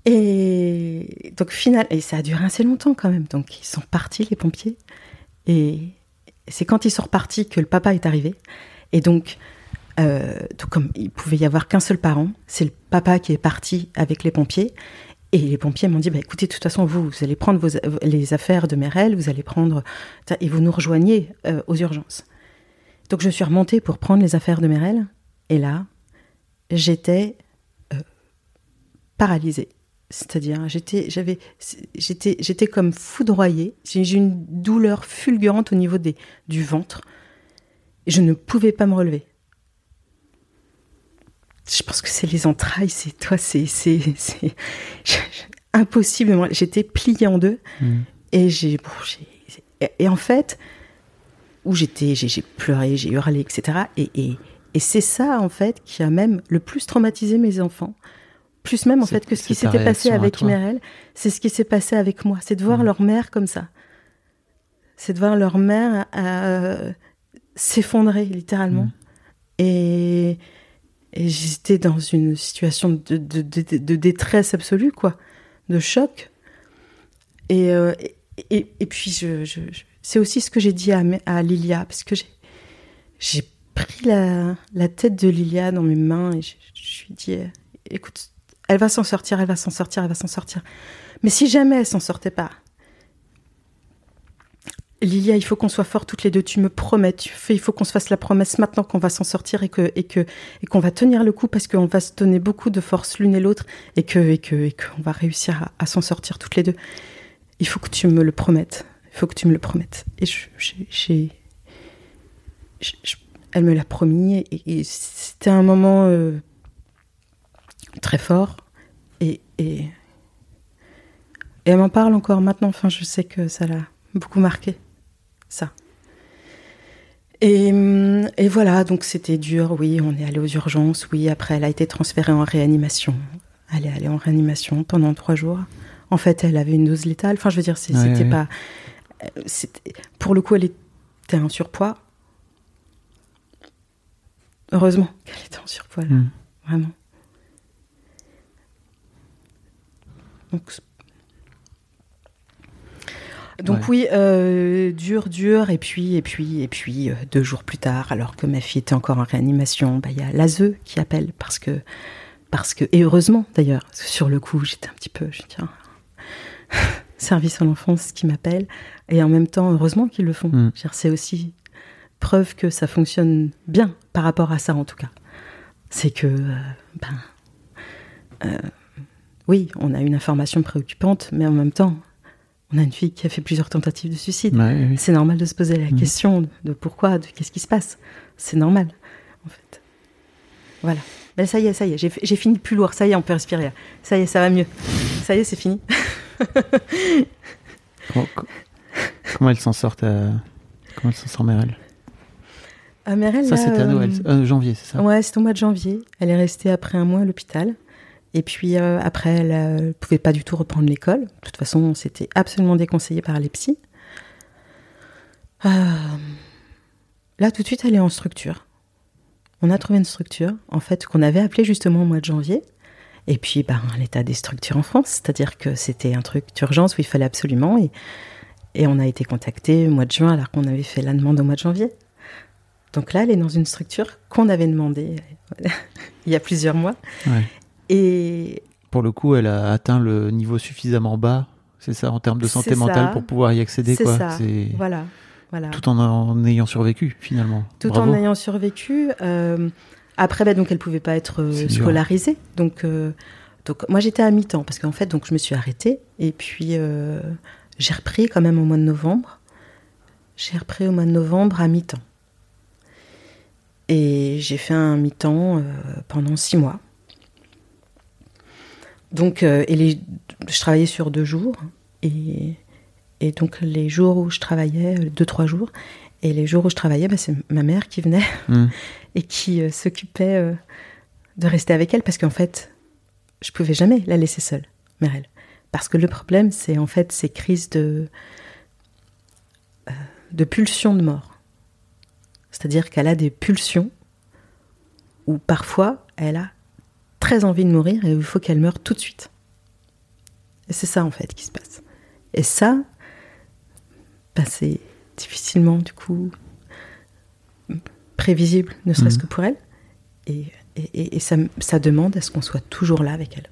Et donc, final, et ça a duré assez longtemps quand même. Donc, ils sont partis, les pompiers. Et c'est quand ils sont repartis que le papa est arrivé. Et donc, euh, donc comme il pouvait y avoir qu'un seul parent, c'est le papa qui est parti avec les pompiers. Et les pompiers m'ont dit, bah, écoutez, de toute façon, vous, vous allez prendre vos, les affaires de Merel, vous allez prendre, et vous nous rejoignez euh, aux urgences. Donc je suis remontée pour prendre les affaires de Merel. Et là, j'étais euh, paralysée. C'est-à-dire, j'étais, j'avais, j'étais, j'étais comme foudroyée. J'ai une douleur fulgurante au niveau des, du ventre. Je ne pouvais pas me relever. Je pense que c'est les entrailles, c'est toi, c'est, impossiblement. J'étais pliée en deux. Mhm. Et j'ai, bon, et, en fait, où j'étais, j'ai, pleuré, j'ai hurlé, etc. Et, et, et c'est ça, en fait, qui a même le plus traumatisé mes enfants. Plus même, en fait, que ce qui s'était passé avec. Merel, c'est ce qui s'est passé avec moi. C'est de voir Mhm. leur mère comme ça. C'est de voir leur mère euh, s'effondrer, littéralement. Mhm. Et, et j'étais dans une situation de, détresse absolue, quoi, de choc. Et, euh, et, puis, je, c'est aussi ce que j'ai dit à, Lilia, parce que j'ai, pris la, la tête de Lilia dans mes mains et je, lui ai dit, écoute, elle va s'en sortir, elle va s'en sortir, elle va s'en sortir. Mais si jamais elle s'en sortait pas, Lilia, il faut qu'on soit forts toutes les deux. Tu me promets, il faut qu'on se fasse la promesse maintenant qu'on va s'en sortir et que et qu'on va tenir le coup parce qu'on va se donner beaucoup de force l'une et l'autre et que et qu'on va réussir à, s'en sortir toutes les deux. Il faut que tu me le promettes. Il faut que tu me le promettes. Et j'ai, elle me l'a promis et, et c'était un moment euh, très fort et, et et elle m'en parle encore maintenant. Enfin, je sais que ça l'a beaucoup marqué ça. Et, et voilà, donc c'était dur, oui, on est allé aux urgences, oui, après elle a été transférée en réanimation. Elle est allée en réanimation pendant trois jours. En fait, elle avait une dose létale, enfin je veux dire, Ouais, c'était ouais. pas... euh, Pour le coup, elle était en surpoids. Heureusement qu'elle était en surpoids, là. Mm. Vraiment. Donc, donc Ouais. oui, euh, dur, dur, et puis, et puis, et puis, euh, deux jours plus tard, alors que ma fille était encore en réanimation, bah, il y a l'ASE qui appelle, parce que, parce que, et heureusement d'ailleurs, parce que sur le coup, j'étais un petit peu, je tiens, service à l'enfance qui m'appelle, et en même temps, heureusement qu'ils le font. Mm. C'est aussi preuve que ça fonctionne bien par rapport à ça, en tout cas. C'est que, euh, ben, oui, on a une information préoccupante, mais en même temps, on a une fille qui a fait plusieurs tentatives de suicide. Ouais, oui, oui. C'est normal de se poser la Mm. question de, de pourquoi, de qu'est-ce qui se passe. C'est normal, en fait. Voilà. Ben, ça y est, ça y est, j'ai fi- j'ai fini plus lourd. Ça y est, on peut respirer. là. Ça y est, ça va mieux. Ça y est, c'est fini. Comment, co- comment elle s'en sort ta- Comment elle s'en sort, Merel Ah, Merel, Ça, c'était à euh, Noël. Euh, janvier, c'est ça? Ouais, c'était au mois de janvier. Elle est restée après un mois à l'hôpital. Et puis euh, après, elle ne pouvait pas du tout reprendre l'école. De toute façon, c'était absolument déconseillé par les psys. Euh, Là, tout de suite, elle est en structure. On a trouvé une structure, en fait, qu'on avait appelée justement au mois de janvier. Et puis, ben, l'état des structures en France, c'est-à-dire que c'était un truc d'urgence où il fallait absolument. Et, on a été contacté au mois de juin alors qu'on avait fait la demande au mois de janvier. Donc là, elle est dans une structure qu'on avait demandée il y a plusieurs mois. Et Pour le coup, elle a atteint le niveau suffisamment bas, c'est ça, en termes de santé mentale ça. pour pouvoir y accéder, c'est quoi. ça. Voilà, voilà. tout en, en ayant survécu, finalement. Tout Bravo. en ayant survécu. euh, après, bah, donc, elle pouvait pas être euh, scolarisée. Donc, euh, donc, moi, j'étais à mi-temps parce qu'en fait, donc, je me suis arrêtée. Et puis, j'ai repris quand même au mois de novembre. J'ai repris au mois de novembre à mi-temps. Et j'ai fait un mi-temps pendant six mois. Donc, euh, et les, je travaillais sur deux jours. Et, et donc, les jours où je travaillais, euh, deux, trois jours, et les jours où je travaillais, bah, c'est ma mère qui venait Mm. et qui euh, s'occupait euh, de rester avec elle parce qu'en fait, je pouvais jamais la laisser seule, Merel. Parce que le problème, c'est en fait ces crises de, euh, de pulsions de mort. C'est-à-dire qu'elle a des pulsions où parfois elle a très envie de mourir et il faut qu'elle meure tout de suite. Et c'est ça en fait qui se passe. Et ça, bah, c'est difficilement du coup prévisible, ne serait-ce Mhm. que pour elle. Et, et- et- et ça, ça demande à ce qu'on soit toujours là avec elle.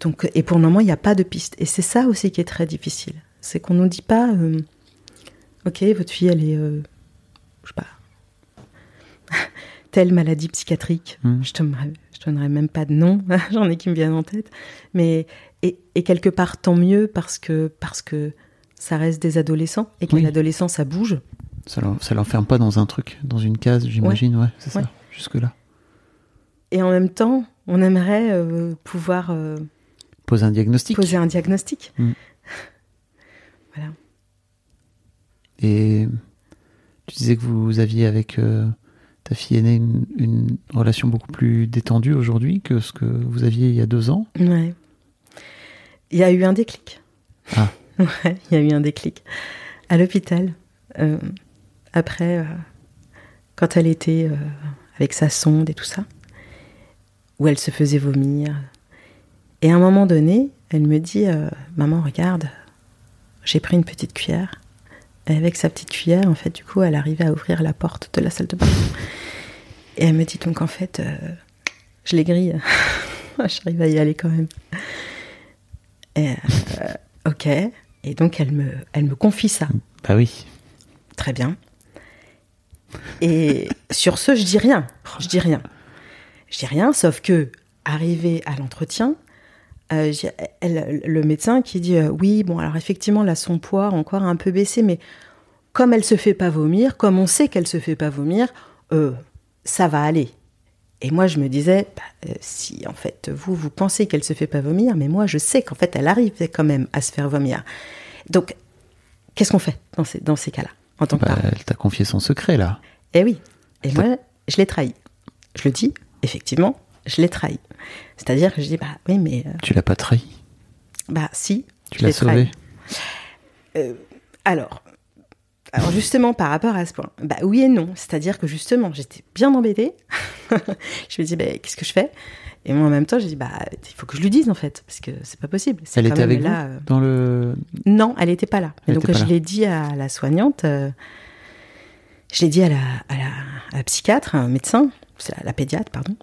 Donc, et pour le moment, il n'y a pas de piste. Et c'est ça aussi qui est très difficile. C'est qu'on ne nous dit pas, euh, ok, votre fille, elle est, euh, je sais pas, telle maladie psychiatrique. Mhm. Je ne donnerai, même pas de nom, j'en ai qui me viennent en tête. Mais, et, et quelque part, tant mieux parce que, parce que ça reste des adolescents et que Oui. l'adolescent, ça bouge. Ça ça l'enferme pas dans un truc, dans une case, j'imagine, ouais, c'est Ouais. ça, jusque-là. Et en même temps, on aimerait euh, pouvoir euh, Pose un diagnostic. poser un diagnostic. Mm. Voilà. Et tu disais que vous aviez avec euh, ta fille aînée une, une relation beaucoup plus détendue aujourd'hui que ce que vous aviez il y a deux ans. Ouais. Il y a eu un déclic. Ah. Ouais, il y a eu un déclic. À l'hôpital, euh, après, euh, quand elle était euh, avec sa sonde et tout ça, où elle se faisait vomir. Et à un moment donné, elle me dit Maman, regarde, j'ai pris une petite cuillère. Et avec sa petite cuillère, en fait, du coup, elle arrivait à ouvrir la porte de la salle de bain. Et elle me dit donc, en fait, euh, je les grille. J'arrive à y aller quand même. Et, euh, ok. Et donc, elle me, elle me confie ça. Bah oui. Très bien. Et sur ce, je dis rien. Je dis rien. Je dis rien, sauf que, arrivé à l'entretien, euh, elle- le médecin qui dit euh, oui, bon, alors effectivement, là, son poids encore un peu baissé, mais comme elle se fait pas vomir, comme on sait qu'elle se fait pas vomir, euh, ça va aller. Et moi, je me disais, bah, si en fait vous vous pensez qu'elle se fait pas vomir, mais moi, je sais qu'en fait, elle arrive quand même à se faire vomir. Donc, qu'est-ce qu'on fait dans ces, dans ces cas-là, en tant que Bah, parent? elle t'a confié son secret là. Eh oui. Et moi, je l'ai trahi. Je le dis, effectivement, je l'ai trahi. C'est-à-dire que je dis, bah oui, mais euh, Tu l'as pas trahi. bah si. Tu je l'as sauvé. Alors, Alors justement, par rapport à ce point, bah oui et non. C'est-à-dire que justement, j'étais bien embêtée. je me dis, bah, qu'est-ce que je fais? Et moi, en même temps, j'ai dit, bah, il faut que je lui dise, en fait, parce que c'est pas possible. Elle était avec là, vous euh, dans le. Non, elle n'était pas là. Elle donc je l'ai dit à la soignante, euh, je l'ai dit à la, à la, à la psychiatre, un médecin, la, la pédiatre, pardon.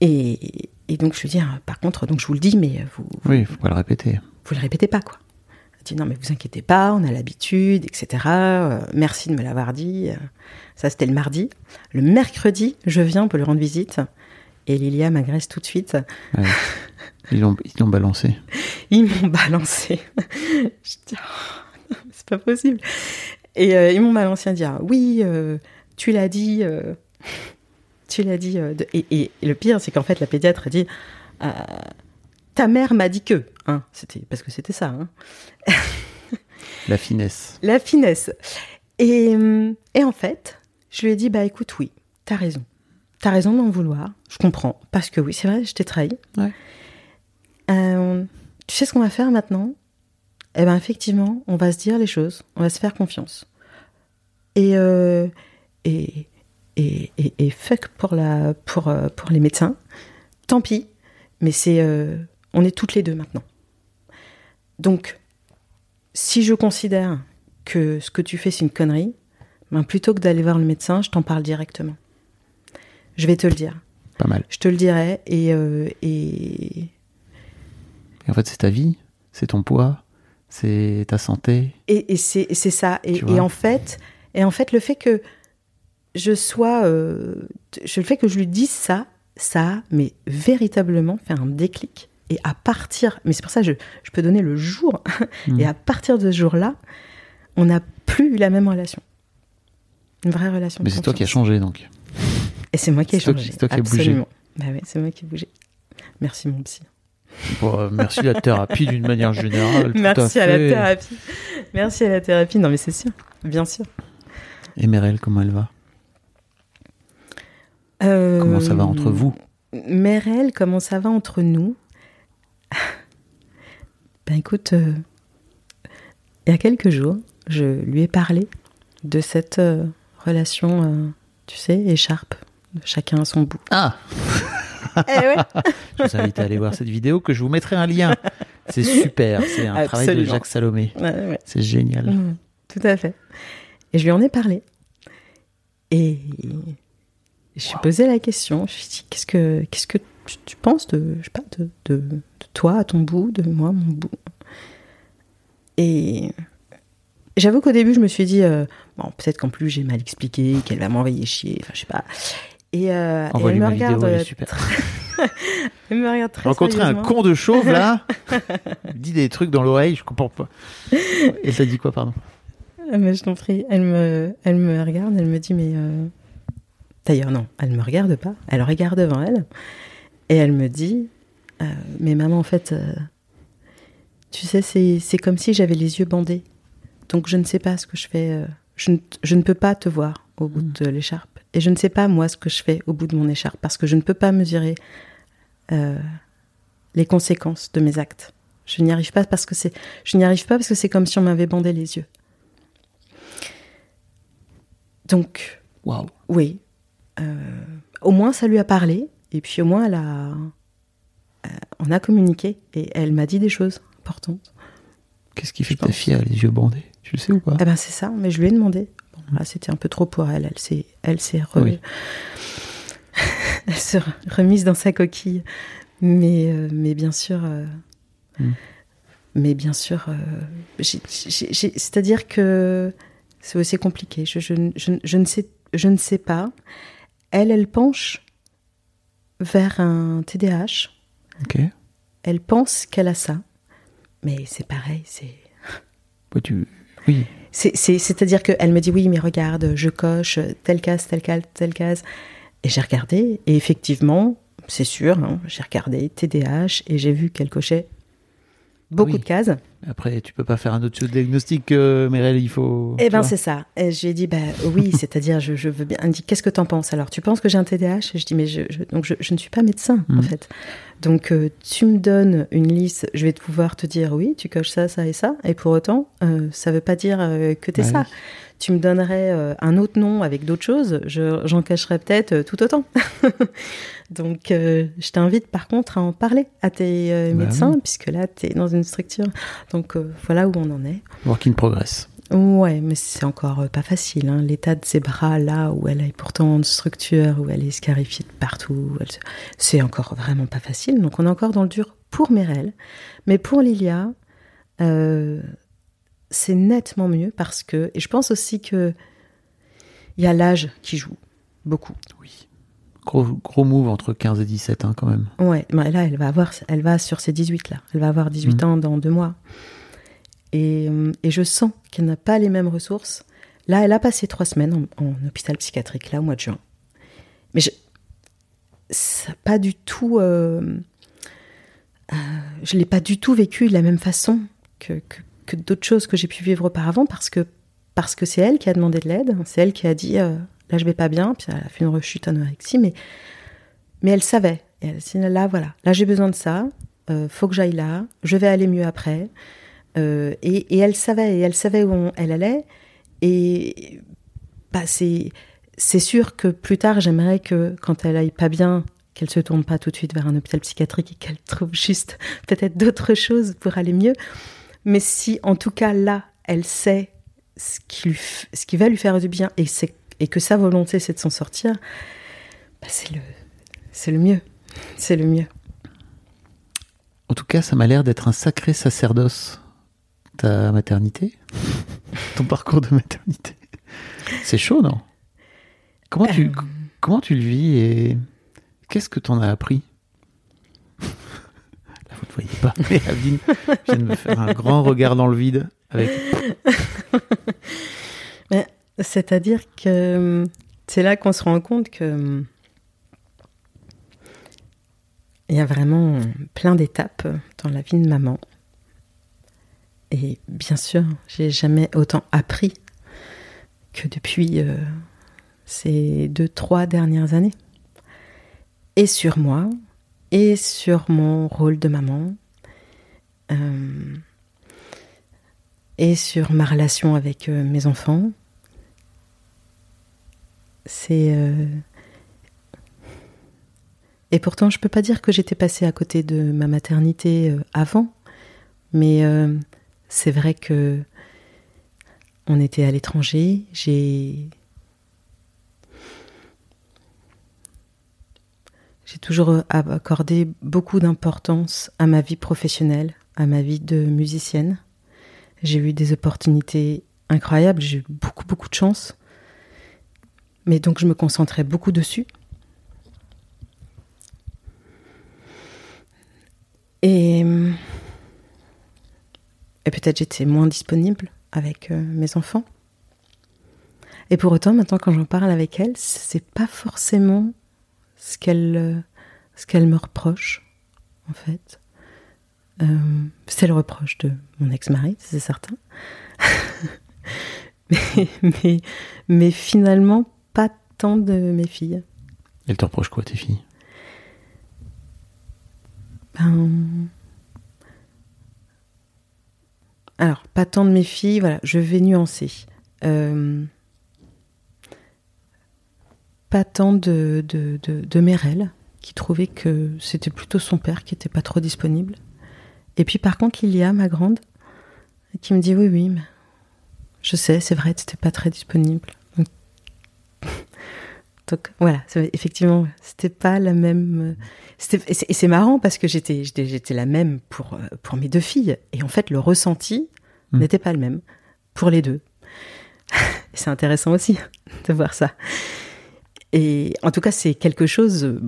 Et, et donc je lui dis, par contre, donc je vous le dis, mais vous, Oui, faut pas le répéter. vous le répétez pas, quoi. Elle dit non, mais vous inquiétez pas, on a l'habitude, etc. Euh, merci de me l'avoir dit. Euh, Ça, c'était le mardi. Le mercredi, je viens pour lui rendre visite. Et Lilia m'agresse tout de suite. Ouais. Ils l'ont balancé. Ils m'ont balancé. je dis, oh, c'est pas possible. Et euh, ils m'ont balancé à dire, oui, euh, tu l'as dit. Euh, tu l'as dit. euh, de- et, et- et le pire, c'est qu'en fait, la pédiatre a dit, euh, ta mère m'a dit que. Hein, c'était parce que c'était ça. Hein. La finesse. La finesse. Et, hum, et en fait, je lui ai dit, bah écoute, oui, t'as raison. T'as raison d'en vouloir. Je comprends. Parce que oui, c'est vrai, je t'ai trahi. Ouais. Euh, tu sais ce qu'on va faire maintenant? Eh ben effectivement, on va se dire les choses. On va se faire confiance. Et, euh, et, et, et, et fuck pour, la, pour, euh, pour les médecins. Tant pis. Mais c'est, euh, on est toutes les deux maintenant. Donc, si je considère que ce que tu fais c'est une connerie, ben plutôt que d'aller voir le médecin, je t'en parle directement. Je vais te le dire. Pas mal. Je te le dirai et, euh, et Et en fait, c'est ta vie, c'est ton poids, c'est ta santé. Et, et c'est ça. Et en fait, et en fait, le fait que je sois, euh, je, le fait que je lui dise ça, ça a mais véritablement fait un déclic. Et à partir, mais c'est pour ça que je, je peux donner le jour. Mm. Et à partir de ce jour-là, on n'a plus eu la même relation. Une vraie relation. Mais c'est toi qui as changé donc. Et c'est moi qui ai changé. c'est toi qui as bougé. Bah ouais, c'est moi qui ai bougé. Merci mon psy. Bon, euh, merci la thérapie d'une manière générale. Merci à, la thérapie. Merci à la thérapie. Non mais c'est sûr, bien sûr. Et Merel, comment elle va? Euh, Comment ça va entre vous? Merel, comment ça va entre nous? Ben écoute, euh, il y a quelques jours, je lui ai parlé de cette euh, relation, euh, tu sais, écharpe, chacun à son bout. Ah Eh ouais. Je vous invite à aller voir cette vidéo que je vous mettrai un lien. C'est super, c'est un travail de. Jacques Salomé. Ouais, ouais. C'est génial. Mhm, tout à fait. Et je lui en ai parlé. Et je ai posé la question. Je lui ai dit qu'est-ce que qu'est-ce que tu- tu penses de je sais pas de, de, de toi à ton bout, de moi à mon bout? Et j'avoue qu'au début je me suis dit euh, bon peut-être qu'en plus j'ai mal expliqué, qu'elle va m'envoyer chier, enfin je sais pas. Et, euh, et elle me ma vidéo, regarde, elle est euh, super. elle me regarde très Rencontrer un con de chauve là, dit des trucs dans l'oreille, je comprends pas. Et t'as dit quoi, pardon? Ah, mais je t'en prie. Elle me, elle me regarde, elle me dit, mais. euh, D'ailleurs, non, elle me regarde pas. Elle regarde devant elle. Et elle me dit, euh, mais maman, en fait, euh, tu sais, c'est comme si j'avais les yeux bandés. Donc, je ne sais pas ce que je fais. euh, je, ne, je ne peux pas te voir au bout de l'écharpe. Et je ne sais pas, moi, ce que je fais au bout de mon écharpe. Parce que je ne peux pas mesurer euh, les conséquences de mes actes. Je n'y arrive pas parce que c'est, je n'y arrive pas parce que c'est comme si on m'avait bandé les yeux. Donc, Waouh. oui. Euh, au moins, ça lui a parlé. Et puis, au moins, elle a, euh, on a communiqué. Et elle m'a dit des choses importantes. Qu'est-ce qui fait que ta fille a les yeux bandés? Tu le sais ou pas? Eh ben, c'est ça. Mais je lui ai demandé. Bon, là, c'était un peu trop pour elle. Elle s'est, elle s'est re- Oui. elle s'est re- remise dans sa coquille. Mais, euh, mais bien sûr. Mm. Mais bien sûr. c'est-à-dire que c'est aussi compliqué. Je, je, je, je ne sais, je ne sais pas. Elle, elle penche vers un TDAH. Elle pense qu'elle a ça. Mais c'est pareil, c'est. Tu... Oui. C'est- c'est- C'est-à-dire qu'elle me dit oui, mais regarde, je coche telle case, telle case, telle case. Et j'ai regardé, et effectivement, c'est sûr, hein, j'ai regardé TDAH et j'ai vu qu'elle cochait beaucoup Oui. de cases. Après, tu peux pas faire un autre diagnostic, euh, Merel, il faut... Eh ben c'est ça. Et j'ai dit bah oui, c'est-à-dire je, je veux bien. Elle me dit qu'est-ce que t'en penses? Alors tu penses que j'ai un TDAH Et je dis mais je, je- donc je, je ne suis pas médecin en Mhm. fait. Donc euh, tu me donnes une liste, je vais pouvoir te dire oui, tu coches ça, ça et ça. Et pour autant, euh, ça veut pas dire euh, que t'es Ouais, ça. oui. tu me donnerais euh, un autre nom avec d'autres choses, je- j'en cacherais peut-être tout autant. Donc, euh, je t'invite par contre à en parler à tes euh, Bah médecins, puisque là, tu es dans une structure. Donc, euh, voilà où on en est. Work in progress. Ouais, mais c'est encore pas facile. hein. L'état de ses bras, là où elle est pourtant en structure, où elle est scarifiée de partout, elle c'est encore vraiment pas facile. Donc on est encore dans le dur pour Merel. Mais pour Lilia, c'est nettement mieux parce que, et je pense aussi que il y a l'âge qui joue beaucoup. Oui. Gros, gros move entre 15 et 17 hein, quand même. Ouais, mais là, elle va avoir, elle va sur ses 18 là. Elle va avoir 18 Mhm. ans dans deux mois. Et, euh, et je sens qu'elle n'a pas les mêmes ressources. Là, elle a passé trois semaines en, en hôpital psychiatrique, là, au mois de juin. Mais je, ça pas du tout, euh, euh, je l'ai pas du tout vécu de la même façon que, que, que d'autres choses que j'ai pu vivre auparavant parce que parce que c'est elle qui a demandé de l'aide, c'est elle qui a dit euh, là je vais pas bien, puis elle a fait une rechute anorexie, mais mais elle savait. Elle s'est dit, là, voilà, là j'ai besoin de ça, euh, faut que j'aille là, je vais aller mieux après. Euh, et, elle savait, et elle savait où elle allait. Et bah, c'est, sûr que plus tard, j'aimerais que quand elle aille pas bien, qu'elle se tourne pas tout de suite vers un hôpital psychiatrique et qu'elle trouve juste peut-être d'autres choses pour aller mieux. Mais si, en tout cas, là, elle sait ce qui, lui ce qui va lui faire du bien et, c'est, et que sa volonté, c'est de s'en sortir, bah, c'est le, c'est le mieux. C'est le mieux. En tout cas, ça m'a l'air d'être un sacré sacerdoce, ta maternité, ton parcours de maternité. C'est chaud, non? Comment tu, Euh. comment tu le vis et qu'est-ce que t'en as appris? Là, vous ne voyez pas, mais Avine vient de me faire un grand regard dans le vide avec C'est-à-dire que hum, c'est là qu'on se rend compte que hum, il y a vraiment plein d'étapes dans la vie de maman. Et bien sûr, j'ai jamais autant appris que depuis euh, ces deux, trois dernières années. Et sur moi, et sur mon rôle de maman, euh, et sur ma relation avec euh, mes enfants. Euh, Et pourtant, je peux pas dire que j'étais passée à côté de ma maternité euh, avant, mais euh, c'est vrai que on était à l'étranger. J'ai j'ai toujours accordé beaucoup d'importance à ma vie professionnelle, à ma vie de musicienne. J'ai eu des opportunités incroyables, j'ai eu beaucoup beaucoup de chance. Mais donc je me concentrais beaucoup dessus. Et, et peut-être j'étais moins disponible avec euh, mes enfants. Et pour autant, maintenant quand j'en parle avec elle, c'est pas forcément ce qu'elle ce qu'elle me reproche, en fait. Euh, c'est le reproche de mon ex-mari, c'est certain. mais, mais finalement, pas tant de mes filles. Elle te reproche quoi, tes filles? Ben, Alors, pas tant de mes filles, voilà, je vais nuancer. Euh, Pas tant de, de, de, de Merel, qui trouvait que c'était plutôt son père qui était pas trop disponible. Et puis par contre, Lilia, ma grande, qui me dit oui, oui, mais je sais, c'est vrai, t'étais pas très disponible. Donc, voilà, effectivement, c'était pas la même. euh, Et c'est- marrant parce que j'étais j'étais la même pour, euh, pour mes deux filles. Et en fait, le ressenti Mm. n'était pas le même pour les deux. C'est intéressant aussi de voir ça. Et en tout cas, c'est quelque chose. euh,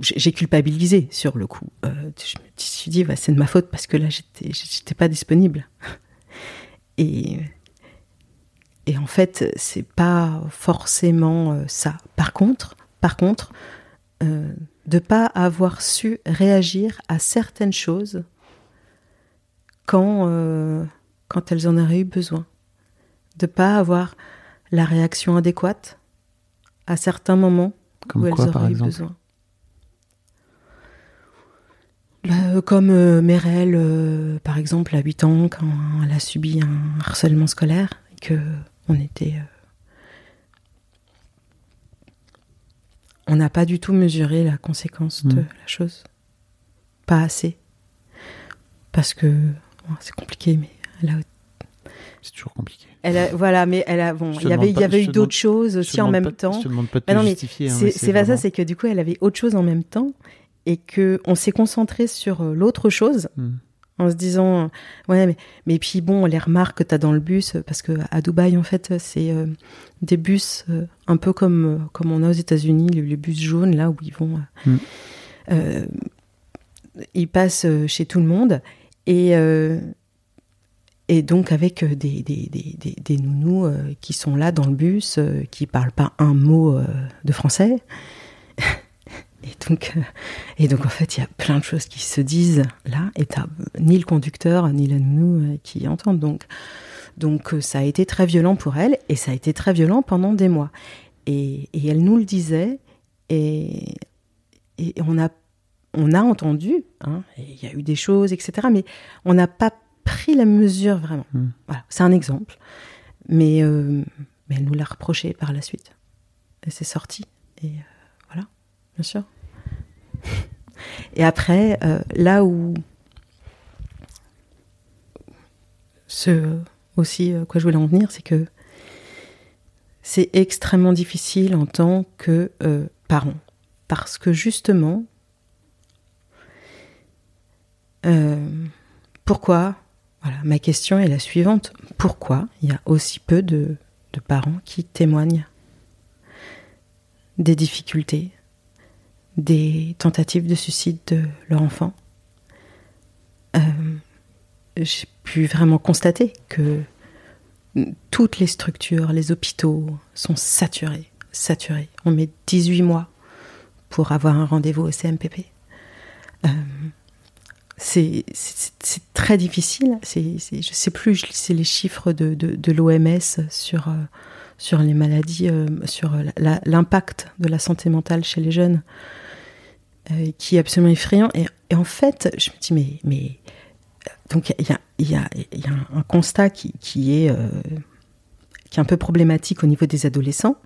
j'ai culpabilisé sur le coup. Euh, je me suis dit, ouais, c'est de ma faute parce que là, j'étais pas disponible. Et, et en fait, c'est pas forcément euh, ça. Par contre, par contre, euh, de pas avoir su réagir à certaines choses quand, euh, quand elles en auraient eu besoin. De pas avoir la réaction adéquate à certains moments Comme où quoi, elles auraient eu besoin. Bah, comme euh, Merel, par exemple, à 8 ans, quand elle a subi un harcèlement scolaire, et que On était. euh, On n'a pas du tout mesuré la conséquence de Mm. la chose. Pas assez. Parce que. bon, c'est compliqué, mais elle a C'est toujours compliqué. elle a- voilà, mais elle a bon, il y avait, pas- y eu d'autres choses aussi en même pas temps. Je te demande pas de te non, mais justifier. hein, C'est c'est pas ça, c'est que du coup, elle avait autre chose en même temps et que on s'est concentré sur euh, l'autre chose Hmm. En se disant ouais, mais mais puis bon, les remarques que t'as dans le bus parce que à Dubaï en fait, c'est euh, des bus euh, un peu comme euh, comme on a aux États-Unis, les, les bus jaunes là où ils vont. Mm. euh, ils passent chez tout le monde et et donc avec des, des, des, nounous qui sont là dans le bus, qui parlent pas un mot de français. Et, donc, euh, et donc en fait, il y a plein de choses qui se disent là, et t'as ni le conducteur, ni la nounou euh, qui entendent. Donc, donc euh, ça a été très violent pour elle, et ça a été très violent pendant des mois. Et, et elle nous le disait, et, et on a on a entendu, hein, il y a eu des choses, etc. Mais on n'a pas pris la mesure vraiment. Mm. Voilà, c'est un exemple. Mais, euh, mais elle nous l'a reproché par la suite. Et c'est sorti. Et voilà, bien sûr. Et après, euh, là où. Ce aussi, euh, quoi je voulais en venir, c'est que c'est extrêmement difficile en tant que euh, parent. Parce que justement, euh, pourquoi Voilà, ma question est la suivante. Pourquoi il y a aussi peu de, de parents qui témoignent des difficultés, des tentatives de suicide de leur enfant Euh, J'ai pu vraiment constater que toutes les structures, les hôpitaux sont saturés, saturés. On met 18 mois pour avoir un rendez-vous au CMPP. Euh, c'est très difficile. Je sais plus, c'est les chiffres de, de, l'OMS sur, euh, sur les maladies, sur l'impact de la santé mentale chez les jeunes, euh, qui est absolument effrayant. Et, et en fait, je me dis, mais. mais euh, donc, il y a, y, a, y a un constat qui, qui est, euh, qui est un peu problématique au niveau des adolescents.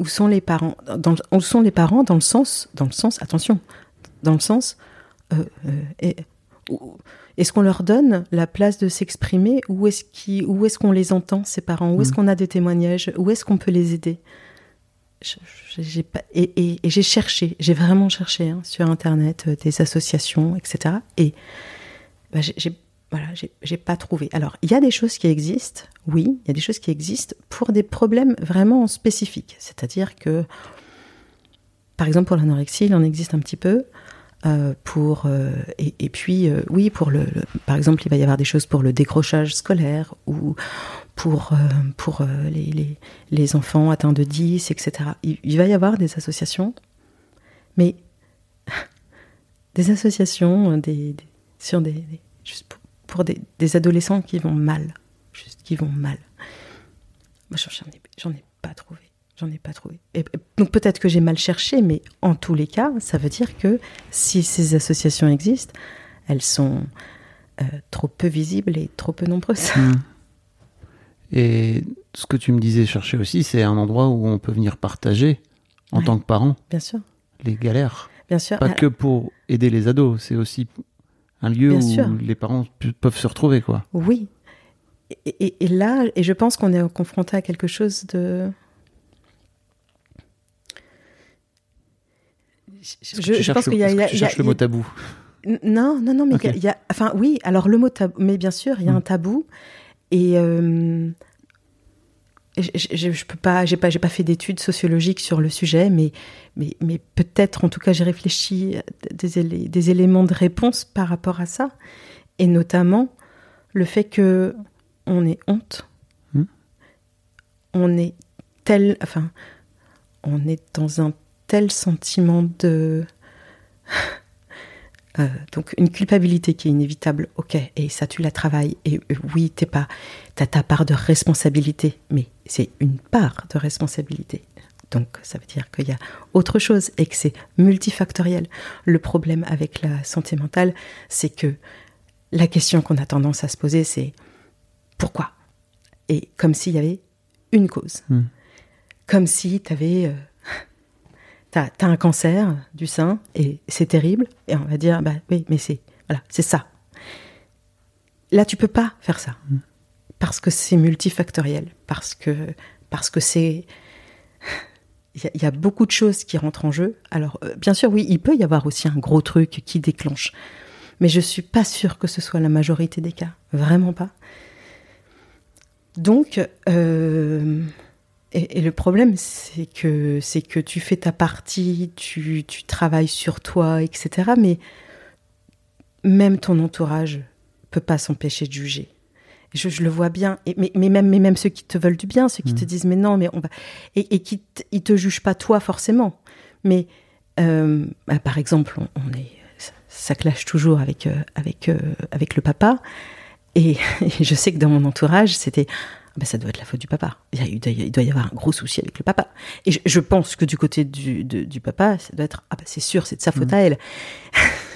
Où sont les parents dans, le- Où sont les parents dans le sens, dans le sens, attention, dans le sens, euh, et- est-ce qu'on leur donne la place de s'exprimer est-ce où est-ce qu'on les entend ces parents? Où est-ce Mm. qu'on a des témoignages? Où est-ce qu'on peut les aider? J'ai pas, et, j'ai cherché, j'ai vraiment cherché hein, sur internet euh, des associations, etc. Et bah, j'ai- voilà, j'ai pas trouvé. Alors, il y a des choses qui existent, oui, il y a des choses qui existent pour des problèmes vraiment spécifiques. C'est-à-dire que, par exemple, pour l'anorexie, il en existe un petit peu. Euh, pour euh, et, puis euh, oui pour le, par exemple il va y avoir des choses pour le décrochage scolaire ou pour pour les, les, les enfants atteints de 10 etc il, va y avoir des associations mais des associations des, sur des, juste pour, des, des adolescents qui vont mal juste qui vont mal. Moi j'en j'en ai pas trouvé j'en ai pas trouvé et, donc peut-être que j'ai mal cherché mais en tous les cas ça veut dire que si ces associations existent elles sont euh, trop peu visibles et trop peu nombreuses Hmm. Et ce que tu me disais chercher aussi, c'est un endroit où on peut venir partager, en Ouais. tant que parent, bien sûr les galères. bien sûr Pas que pour aider les ados, c'est aussi un lieu où sûr. les parents peuvent se retrouver, quoi. Oui. Et, et- et là, et je pense qu'on est confronté à quelque chose de. Je, je pense qu'il y a. y a- tu y a- le mot tabou. Non, non, non, mais il y a- Enfin, oui, alors le mot tabou. Mais bien sûr, il y a Mm. un tabou. Et. euh, je, je, je peux pas, j'ai pas, j'ai pas fait d'études sociologiques sur le sujet, mais, mais, mais peut-être, en tout cas, j'ai réfléchi à des, des éléments de réponse par rapport à ça, et notamment le fait que on ait honte, Hmm. on est tel, enfin, on est dans un tel sentiment de euh, donc une culpabilité qui est inévitable, ok, et ça tu la travailles, et euh, oui, t'es pas, t'as ta part de responsabilité, mais c'est une part de responsabilité. Donc ça veut dire qu'il y a autre chose et que c'est multifactoriel. Le problème avec la santé mentale, c'est que la question qu'on a tendance à se poser, c'est pourquoi? Et comme s'il y avait une cause. Hmm. Comme si tu avais. T'as as un cancer du sein et c'est terrible. Et on va dire, bah oui, mais c'est voilà, c'est ça. Là, tu peux pas faire ça parce que c'est multifactoriel, parce que parce que c'est il y, a- il y a beaucoup de choses qui rentrent en jeu. Alors, euh, bien sûr, oui, il peut y avoir aussi un gros truc qui déclenche, mais je suis pas sûre que ce soit la majorité des cas, vraiment pas. Donc, euh, et, et le problème, c'est que c'est que tu fais ta partie, tu, tu travailles sur toi, etc. Mais même ton entourage peut pas s'empêcher de juger. Je, je le vois bien, et, mais, mais, même, mais même ceux qui te veulent du bien, ceux qui te disent mais non, mais on va. Et, et qui ils te jugent pas toi forcément. Mais euh, bah, par exemple, on, on est. ça- Ça clash toujours avec, euh, avec, euh, avec le papa. Et, et je sais que dans mon entourage, c'était. Ben, ça doit être la faute du papa. Il, doit y avoir un gros souci avec le papa. Et je, je pense que du côté du, de- du papa, ça doit être. Ah ben c'est sûr, c'est de sa faute à elle.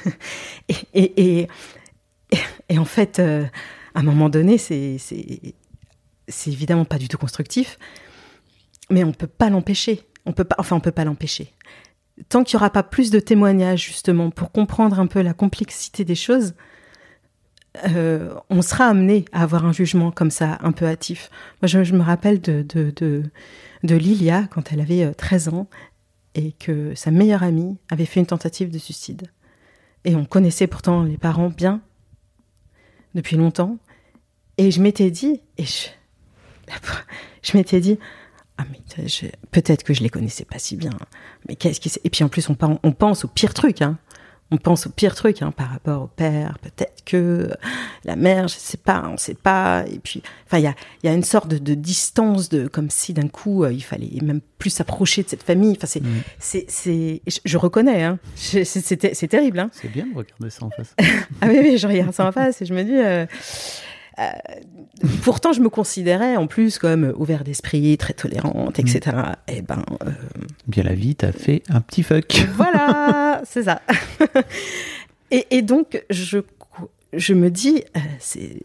et, et, et, et en fait, euh, à un moment donné, c'est évidemment pas du tout constructif, mais on peut pas l'empêcher. On peut pas, enfin, on peut pas l'empêcher. Tant qu'il y aura pas plus de témoignages justement pour comprendre un peu la complexité des choses, euh, on sera amené à avoir un jugement comme ça, un peu hâtif. Moi, je, me rappelle de, de, de, Lilia quand elle avait euh, 13 ans et que sa meilleure amie avait fait une tentative de suicide. Et on connaissait pourtant les parents bien depuis longtemps. Et je m'étais dit, et je, je m'étais dit, ah peut-être que je les connaissais pas si bien, mais qu'est-ce qui Et puis en plus, on, on pense au pire truc, hein. On pense au pire truc hein, par rapport au père, peut-être que la mère, je sais pas, on sait pas. Et puis, enfin, il y a, il y a une sorte de, de distance, de comme si d'un coup euh, il fallait même plus s'approcher de cette famille. Enfin, c'est, c'est, c'est, je, je reconnais, hein. Je- c'est, c'est ter- c'est terrible, hein. C'est bien de regarder ça en face. Ah oui, oui, je regarde ça en face et je me dis. euh, euh, pourtant, je me considérais en plus comme ouvert d'esprit, très tolérante, etc. Et ben, euh, Bien la vie, t'as fait un petit fuck. voilà, c'est ça. et, et donc, je, je me dis, euh, c'est,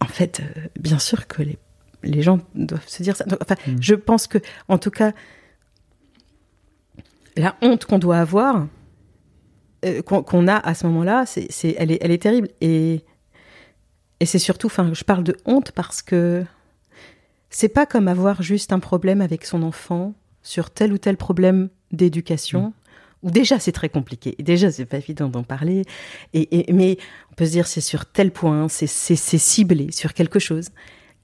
en fait, bien sûr que les, les gens doivent se dire ça. Donc, Enfin, je pense que, en tout cas, la honte qu'on doit avoir, qu'on, a à ce moment-là, c'est, c'est, elle, est, elle est terrible. Et, et c'est surtout, enfin, je parle de honte parce que c'est pas comme avoir juste un problème avec son enfant sur tel ou tel problème d'éducation, où déjà c'est très compliqué, déjà c'est pas évident d'en parler, et, mais on peut se dire c'est sur tel point, c'est ciblé sur quelque chose.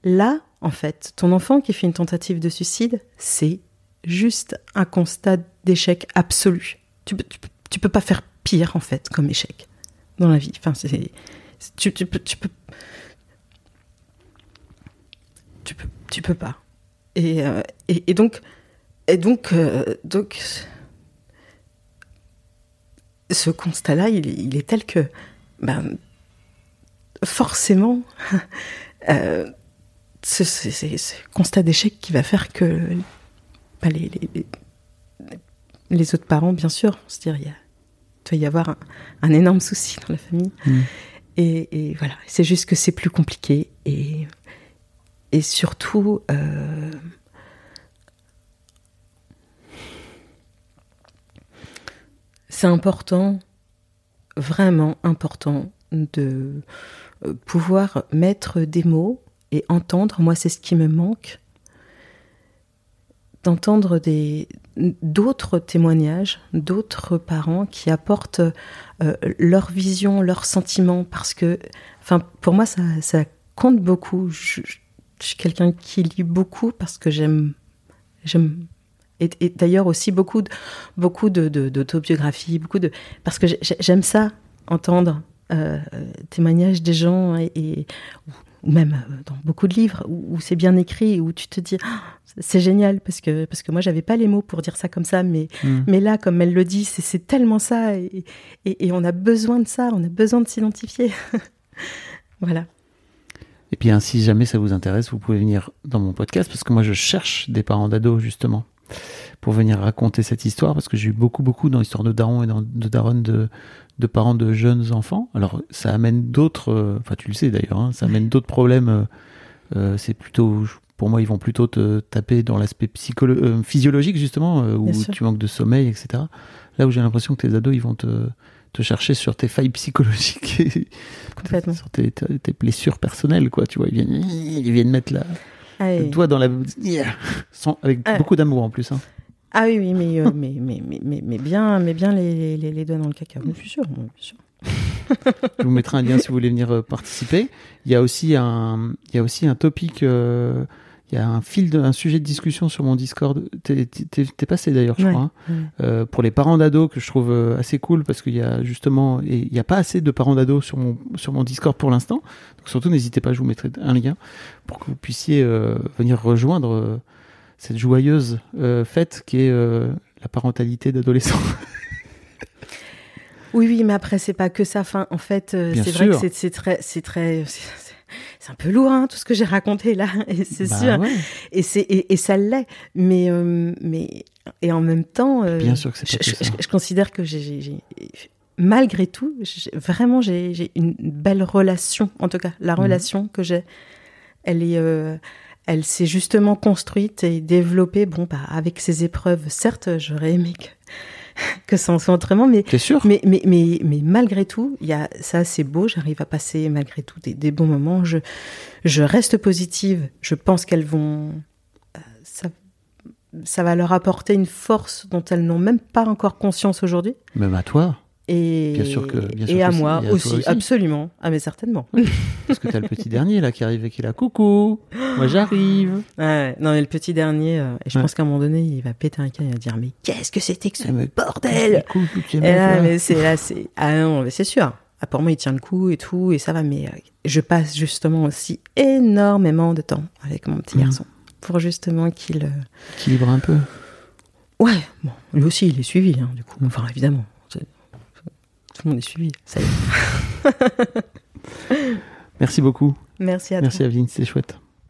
Là, en fait, ton enfant qui fait une tentative de suicide, c'est juste un constat d'échec absolu. Tu, tu, tu peux pas faire pire, en fait, comme échec dans la vie. Enfin, c'est- tu, peux, tu peux, tu peux, tu peux pas. Et, euh, et, donc, et donc, euh, donc, ce constat-là, il, est- tel que, ben, forcément, euh, c'est ce constat d'échec qui va faire que ben, les, autres parents, bien sûr, vont se dire, il y doit y avoir un, énorme souci dans la famille. Mm. Et, voilà, c'est juste que c'est plus compliqué. Et, et surtout, euh, c'est important, vraiment important, de euh, pouvoir mettre des mots et entendre. Moi, c'est ce qui me manque d'entendre des d'autres témoignages, d'autres parents qui apportent euh, leur vision, leurs sentiments, parce que, enfin, pour moi, ça, ça compte beaucoup. Je, suis quelqu'un qui lit beaucoup parce que j'aime, j'aime, et, d'ailleurs aussi beaucoup, de, beaucoup de, d'autobiographies, beaucoup de, parce que j'ai- j'aime ça, entendre euh, témoignages des gens et- ou même euh, dans beaucoup de livres où, où c'est bien écrit, où tu te dis Ah, c'est génial parce que parce que moi j'avais pas les mots pour dire ça comme ça, mais Mm. mais là comme elle le dit, c'est, c'est tellement ça et, et, et on a besoin de ça, on a besoin de s'identifier. voilà. Et puis, hein, si jamais ça vous intéresse, vous pouvez venir dans mon podcast parce que moi, je cherche des parents d'ados, justement, pour venir raconter cette histoire parce que j'ai eu beaucoup, beaucoup dans l'histoire de Daron et dans- de Daronne de, de parents de jeunes enfants. Alors, ça amène d'autres, euh, enfin, tu le sais d'ailleurs, hein, ça amène d'autres problèmes euh, Euh, c'est plutôt, pour moi, ils vont plutôt te taper dans l'aspect euh, physiologique justement, où tu manques de sommeil, etc. Là où j'ai l'impression que tes ados, ils vont te, te chercher sur tes failles psychologiques, et sur tes, blessures personnelles, quoi. Tu vois, ils viennent, ils viennent mettre la, le doigt dans la, sans, avec Ah. beaucoup d'amour en plus. Hein. ah oui, oui, mais, euh, mais, mais, mais, mais, mais bien, mais bien les, les, les doigts dans le caca. Je suis sûr. Je vous mettrai un lien si vous voulez venir euh, participer. Il y a aussi un, il y a aussi un topic, euh, il y a un fil, de, un sujet de discussion sur mon Discord. T'es, passé d'ailleurs, je Ouais, crois, hein, ouais. euh, pour les parents d'ados que je trouve euh, assez cool parce qu'il y a justement, et il n'y a pas assez de parents d'ados sur mon sur mon Discord pour l'instant. Donc surtout, n'hésitez pas, je vous mettrai un lien pour que vous puissiez euh, venir rejoindre euh, cette joyeuse fête qui est la parentalité d'adolescents. Oui, oui, mais après, c'est pas que ça. Enfin, en fait, c'est vrai que c'est très, c'est très, c'est- un peu lourd, hein, tout ce que j'ai raconté là, et c'est Bah sûr. ouais, Et c'est et, et ça l'est, mais euh, mais et en même temps, euh, Bien sûr que c'est je, je- ça. je- je considère que j'ai- malgré tout, vraiment, j'ai j'ai une belle relation. En tout cas, la Mhm. relation que j'ai, elle est, euh, elle s'est justement construite et développée. Bon, bah, avec ces épreuves, certes, j'aurais aimé que que ça en soit autrement, mais sûr mais, mais, mais, mais malgré tout, il y a, ça c'est beau, j'arrive à passer malgré tout des, des bons moments. Je, je reste positive, je pense qu'elles vont. euh, Ça, ça va leur apporter une force dont elles n'ont même pas encore conscience aujourd'hui. Même à toi. Et, Bien sûr que- bien sûr et à moi et à toi aussi, aussi. absolument. Ah, mais certainement. Parce que t'as le petit dernier là qui arrive et qui est là. Coucou, moi j'arrive. Ouais, non, mais le petit dernier, euh, et je Ouais. pense qu'à un moment donné, il va péter un câble, il va dire Mais qu'est-ce que c'était que ce Eh, mais bordel ces Et là, là. mais c'est là, c'est ah non, mais c'est sûr. Ah, pour moi, il tient le coup et tout, et ça va. Mais euh, je passe justement aussi énormément de temps avec mon petit Mhm. garçon pour justement qu'il. euh, Équilibre un peu. Ouais, bon, lui aussi, il est suivi, hein, du coup. Enfin, évidemment, tout le monde est suivi. Ça y est. Merci beaucoup. Merci à Merci toi. Aveline, c'est chouette.